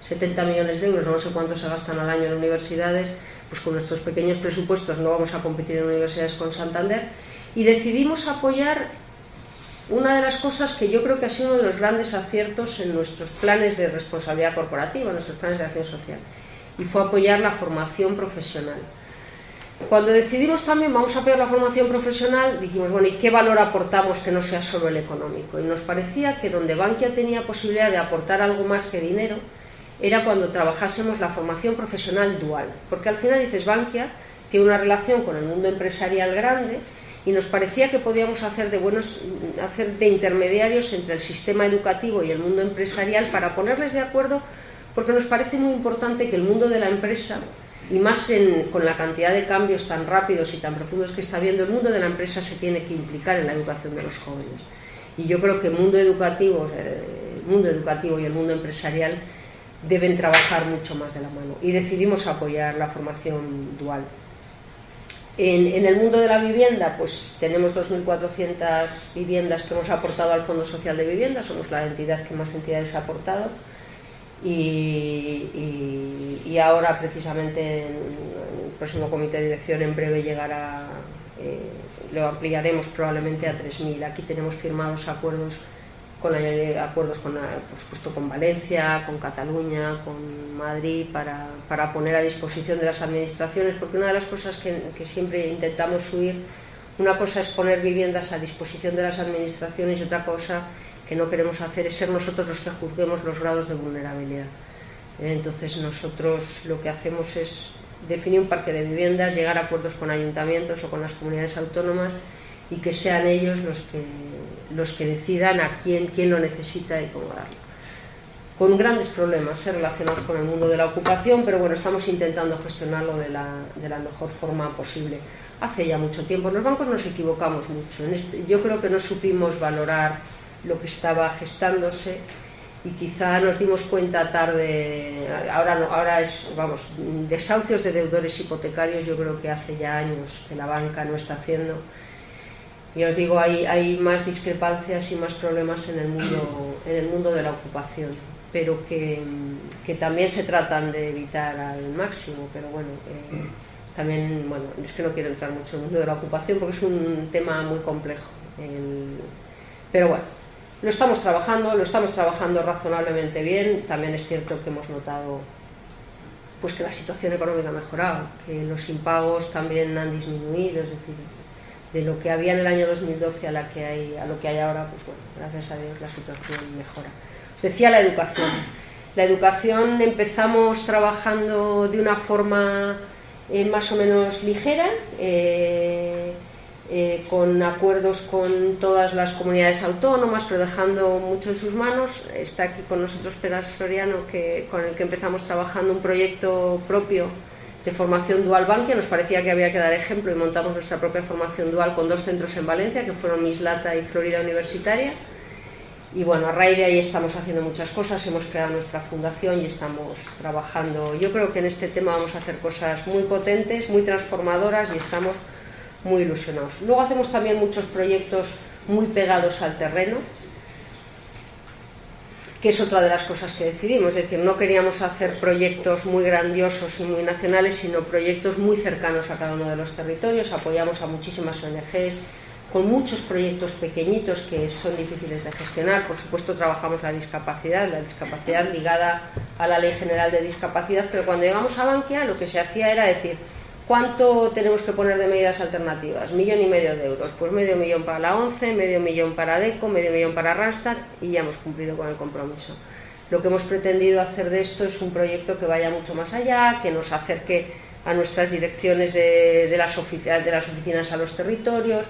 70 millones de euros, no sé cuánto se gastan al año en universidades, pues con nuestros pequeños presupuestos no vamos a competir en universidades con Santander, y decidimos apoyar una de las cosas que yo creo que ha sido uno de los grandes aciertos en nuestros planes de responsabilidad corporativa, en nuestros planes de acción social, y fue apoyar la formación profesional. Cuando decidimos también vamos a apoyar la formación profesional, dijimos, bueno, ¿y qué valor aportamos que no sea solo el económico? Y nos parecía que donde Bankia tenía posibilidad de aportar algo más que dinero era cuando trabajásemos la formación profesional dual. Porque al final dices, Bankia tiene una relación con el mundo empresarial grande y nos parecía que podíamos hacer de buenos hacer de intermediarios entre el sistema educativo y el mundo empresarial para ponerles de acuerdo porque nos parece muy importante que el mundo de la empresa, y más con la cantidad de cambios tan rápidos y tan profundos que está habiendo, el mundo de la empresa se tiene que implicar en la educación de los jóvenes. Y yo creo que mundo educativo, el mundo educativo y el mundo empresarial deben trabajar mucho más de la mano. Y decidimos apoyar la formación dual. En, el mundo de la vivienda, pues tenemos 2.400 viviendas que hemos aportado al Fondo Social de Vivienda, somos la entidad que más entidades ha aportado. Y, ahora precisamente en el próximo comité de dirección en breve llegará eh, lo ampliaremos probablemente a 3.000. Aquí tenemos firmados acuerdos con eh, acuerdos con, supuesto, con Valencia, con Cataluña, con Madrid, para, poner a disposición de las administraciones, porque una de las cosas que, que siempre intentamos subir, una cosa es poner viviendas a disposición de las administraciones y otra cosa que no queremos hacer es ser nosotros los que juzguemos los grados de vulnerabilidad. Entonces nosotros lo que hacemos es definir un parque de viviendas, llegar a acuerdos con ayuntamientos o con las comunidades autónomas y que sean ellos los que, los que decidan a quién, quién lo necesita y cómo darlo. Con grandes problemas ¿eh? relacionados con el mundo de la ocupación, pero bueno, estamos intentando gestionarlo de la, de la mejor forma posible. Hace ya mucho tiempo, los bancos nos equivocamos mucho. Este, yo creo que no supimos valorar lo que estaba gestándose y quizá nos dimos cuenta tarde, ahora, no, ahora es, vamos, desahucios de deudores hipotecarios yo creo que hace ya años que la banca no está haciendo. Y os digo, hay, hay más discrepancias y más problemas en el mundo, en el mundo de la ocupación, pero que, también se tratan de evitar al máximo, pero bueno, eh, también, bueno, es que no quiero entrar mucho en el mundo de la ocupación porque es un tema muy complejo. Pero bueno, lo estamos trabajando, lo estamos trabajando razonablemente bien. También es cierto que hemos notado pues que la situación económica ha mejorado, que los impagos también han disminuido, es decir, de lo que había en el año 2012 a, la que hay, a lo que hay ahora, pues bueno, gracias a Dios la situación mejora. Os decía la educación. La educación empezamos trabajando de una forma eh, más o menos ligera. Eh, eh, con acuerdos con todas las comunidades autónomas, pero dejando mucho en sus manos. Está aquí con nosotros Peras Soriano, que, con el que empezamos trabajando un proyecto propio de formación dual Bankia. Nos parecía que había que dar ejemplo y montamos nuestra propia formación dual con dos centros en Valencia, que fueron Mislata y Florida Universitaria. Y bueno, a raíz de ahí estamos haciendo muchas cosas, hemos creado nuestra fundación y estamos trabajando. Yo creo que en este tema vamos a hacer cosas muy potentes, muy transformadoras y estamos muy ilusionados. Luego hacemos también muchos proyectos muy pegados al terreno, que es otra de las cosas que decidimos. Es decir, no queríamos hacer proyectos muy grandiosos y muy nacionales, sino proyectos muy cercanos a cada uno de los territorios. Apoyamos a muchísimas ONGs con muchos proyectos pequeñitos que son difíciles de gestionar. Por supuesto, trabajamos la discapacidad, la discapacidad ligada a la Ley General de Discapacidad, pero cuando llegamos a Bankia lo que se hacía era decir, ¿Cuánto tenemos que poner de medidas alternativas? Millón y medio de euros. Pues medio millón para la ONCE, medio millón para DECO, medio millón para Randstad y ya hemos cumplido con el compromiso. Lo que hemos pretendido hacer de esto es un proyecto que vaya mucho más allá, que nos acerque a nuestras direcciones de, las, de las oficinas a los territorios,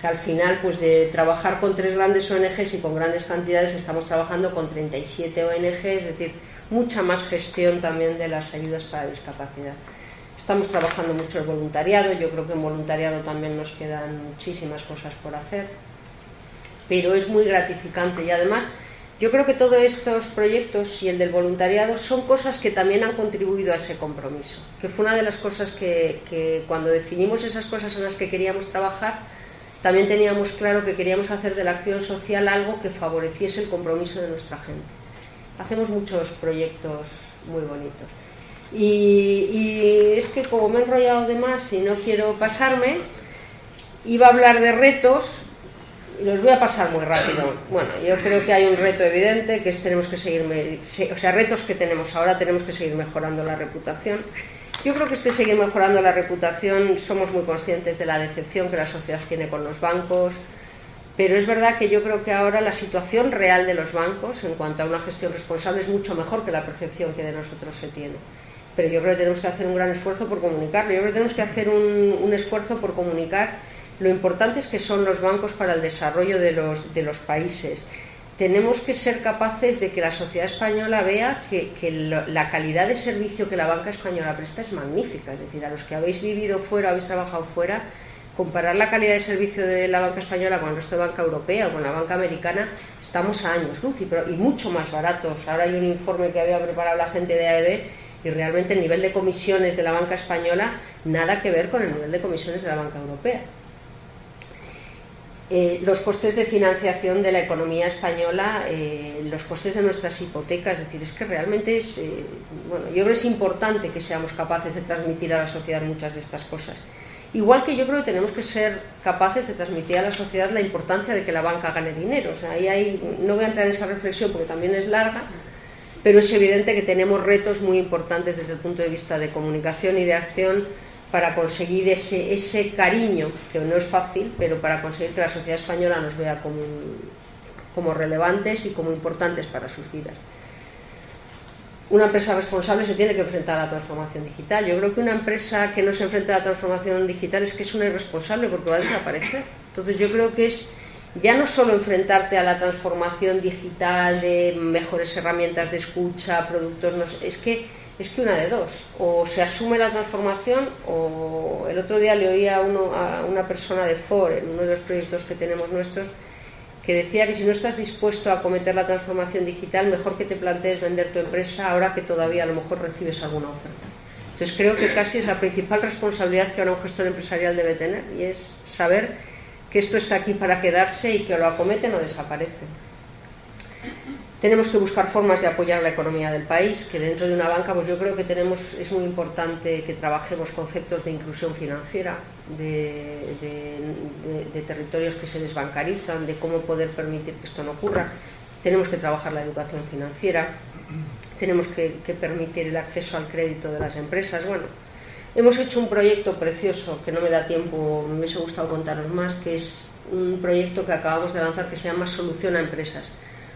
que al final, pues de trabajar con tres grandes ONGs y con grandes cantidades, estamos trabajando con 37 ONGs, es decir, mucha más gestión también de las ayudas para discapacidad. Estamos trabajando mucho el voluntariado, yo creo que en voluntariado también nos quedan muchísimas cosas por hacer, pero es muy gratificante y además yo creo que todos estos proyectos y el del voluntariado son cosas que también han contribuido a ese compromiso, que fue una de las cosas que, que cuando definimos esas cosas en las que queríamos trabajar, también teníamos claro que queríamos hacer de la acción social algo que favoreciese el compromiso de nuestra gente. Hacemos muchos proyectos muy bonitos. Y, es que como me he enrollado de más y no quiero pasarme, iba a hablar de retos los voy a pasar muy rápido. Bueno, yo creo que hay un reto evidente que es tenemos que seguir, o sea, retos que tenemos ahora, tenemos que seguir mejorando la reputación. Yo creo que este seguir mejorando la reputación, somos muy conscientes de la decepción que la sociedad tiene con los bancos, pero es verdad que yo creo que ahora la situación real de los bancos en cuanto a una gestión responsable es mucho mejor que la percepción que de nosotros se tiene pero yo creo que tenemos que hacer un gran esfuerzo por comunicarlo. Yo creo que tenemos que hacer un, esfuerzo por comunicar lo importantes que son los bancos para el desarrollo de los, de los países. Tenemos que ser capaces de que la sociedad española vea que, la calidad de servicio que la banca española presta es magnífica. Es decir, a los que habéis vivido fuera, habéis trabajado fuera, comparar la calidad de servicio de la banca española con el resto de banca europea o con la banca americana, estamos a años luz y, y mucho más baratos. Ahora hay un informe que había preparado la gente de AEB y realmente el nivel de comisiones de la banca española nada que ver con el nivel de comisiones de la banca europea. Eh, los costes de financiación de la economía española, eh, los costes de nuestras hipotecas, es decir, es que realmente es, eh, bueno, yo creo que es importante que seamos capaces de transmitir a la sociedad muchas de estas cosas. Igual que yo creo que tenemos que ser capaces de transmitir a la sociedad la importancia de que la banca gane dinero. O sea, ahí hay, no voy a entrar en esa reflexión porque también es larga, pero es evidente que tenemos retos muy importantes desde el punto de vista de comunicación y de acción para conseguir ese, ese cariño, que no es fácil, pero para conseguir que la sociedad española nos vea como, como relevantes y como importantes para sus vidas una empresa responsable se tiene que enfrentar a la transformación digital. Yo creo que una empresa que no se enfrenta a la transformación digital es que es una irresponsable porque va a desaparecer. Entonces yo creo que es ya no solo enfrentarte a la transformación digital de mejores herramientas de escucha, productos, no es que es que una de dos, o se asume la transformación o el otro día le oí a, uno, a una persona de Ford en uno de los proyectos que tenemos nuestros que decía que si no estás dispuesto a cometer la transformación digital, mejor que te plantees vender tu empresa ahora que todavía a lo mejor recibes alguna oferta. Entonces creo que casi es la principal responsabilidad que ahora un gestor empresarial debe tener y es saber que esto está aquí para quedarse y que lo acometen o desaparece. Tenemos que buscar formas de apoyar la economía del país, que dentro de una banca, pues yo creo que tenemos, es muy importante que trabajemos conceptos de inclusión financiera, de, territorios que se desbancarizan, de cómo poder permitir que esto no ocurra. Tenemos que trabajar la educación financiera, tenemos que, que permitir el acceso al crédito de las empresas. Bueno, hemos hecho un proyecto precioso que no me da tiempo, me hubiese gustado contaros más, que es un proyecto que acabamos de lanzar que se llama Solución a Empresas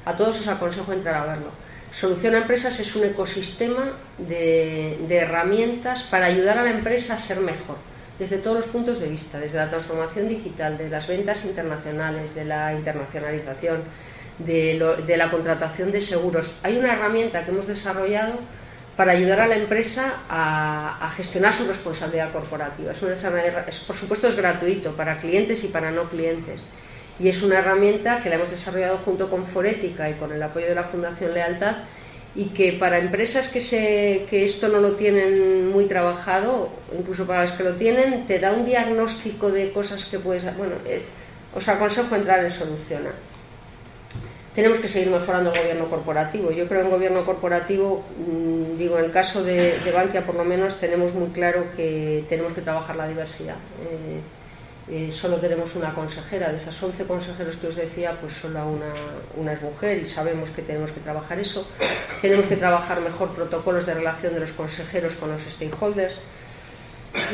a todos os aconsejo entrar a verlo. Solución a Empresas es un ecosistema de, herramientas para ayudar a la empresa a ser mejor, desde todos los puntos de vista, desde la transformación digital, de las ventas internacionales, de la internacionalización, de, la contratación de seguros. Hay una herramienta que hemos desarrollado para ayudar a la empresa a, gestionar su responsabilidad corporativa. es, por supuesto es gratuito para clientes y para no clientes y es una herramienta que la hemos desarrollado junto con Forética y con el apoyo de la Fundación Lealtad y que para empresas que, se, que esto no lo tienen muy trabajado, incluso para las que lo tienen, te da un diagnóstico de cosas que puedes... Bueno, eh, os aconsejo entrar en Soluciona. Tenemos que seguir mejorando el gobierno corporativo. Yo creo en gobierno corporativo, mm, digo, en el caso de, de Bankia por lo menos tenemos muy claro que tenemos que trabajar la diversidad. Eh, eh, solo tenemos una consejera, de esas 11 consejeros que os decía, pues solo una, una, es mujer y sabemos que tenemos que trabajar eso. Tenemos que trabajar mejor protocolos de relación de los consejeros con los stakeholders.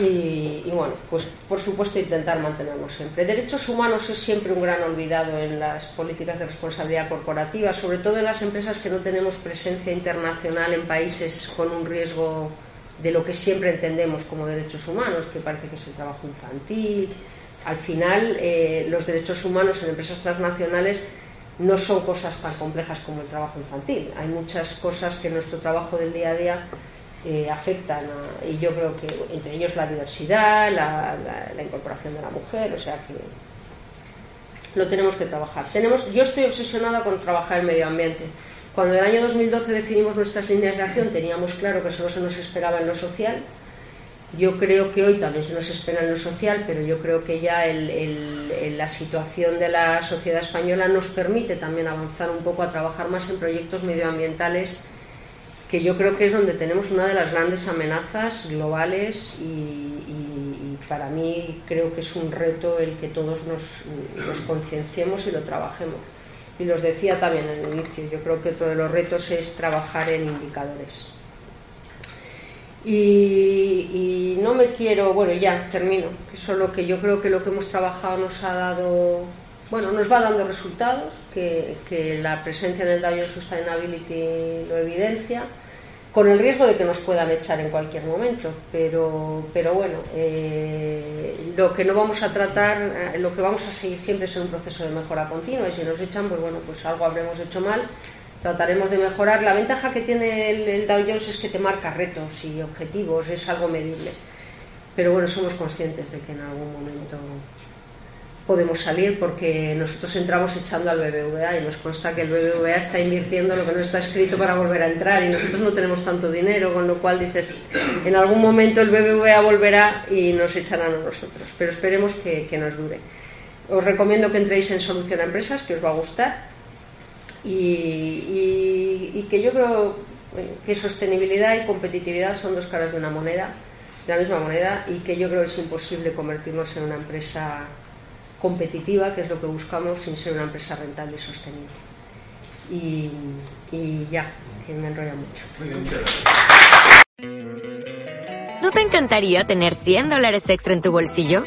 Y, bueno, pues por supuesto intentar mantenernos siempre. Derechos humanos es siempre un gran olvidado en las políticas de responsabilidad corporativa, sobre todo en las empresas que no tenemos presencia internacional en países con un riesgo de lo que siempre entendemos como derechos humanos, que parece que es el trabajo infantil, al final eh, los derechos humanos en empresas transnacionales no son cosas tan complejas como el trabajo infantil. Hay muchas cosas que nuestro trabajo del día a día eh, afectan y yo creo que entre ellos la diversidad, la, incorporación de la mujer, o sea que lo tenemos que trabajar. Tenemos, yo estoy obsesionada con trabajar el medio ambiente. Cuando en el año 2012 definimos nuestras líneas de acción teníamos claro que solo se nos esperaba en lo social yo creo que hoy también se nos espera en lo social, pero yo creo que ya la situación de la sociedad española nos permite también avanzar un poco a trabajar más en proyectos medioambientales, que yo creo que es donde tenemos una de las grandes amenazas globales y, para mí creo que es un reto el que todos nos, concienciemos y lo trabajemos. Y los decía también en el inicio, yo creo que otro de los retos es trabajar en indicadores. Y, no me quiero, bueno, ya termino, que solo que yo creo que lo que hemos trabajado nos ha dado, bueno, nos va dando resultados, que, la presencia del Dow Sustainability lo evidencia, con el riesgo de que nos puedan echar en cualquier momento, pero, pero bueno, eh, lo que no vamos a tratar, eh, lo que vamos a seguir siempre es en un proceso de mejora continua y si nos echan, pues bueno, pues algo habremos hecho mal trataremos de mejorar. La ventaja que tiene el, Dow Jones es que te marca retos y objetivos, es algo medible. Pero bueno, somos conscientes de que en algún momento podemos salir porque nosotros entramos echando al BBVA y nos consta que el BBVA está invirtiendo lo que no está escrito para volver a entrar y nosotros no tenemos tanto dinero, con lo cual dices, en algún momento el BBVA volverá y nos echarán a nosotros, pero esperemos que, que nos dure. Os recomiendo que entréis en Solución a Empresas, que os va a gustar y, que yo creo que sostenibilidad y competitividad son dos caras de una moneda de la misma moneda y que yo creo que es imposible convertirnos en una empresa competitiva, que es lo que buscamos, sin ser una empresa rentable y sostenible. Y, y ya, que me enrolla mucho. ¿No te encantaría tener 100 dólares extra en tu bolsillo?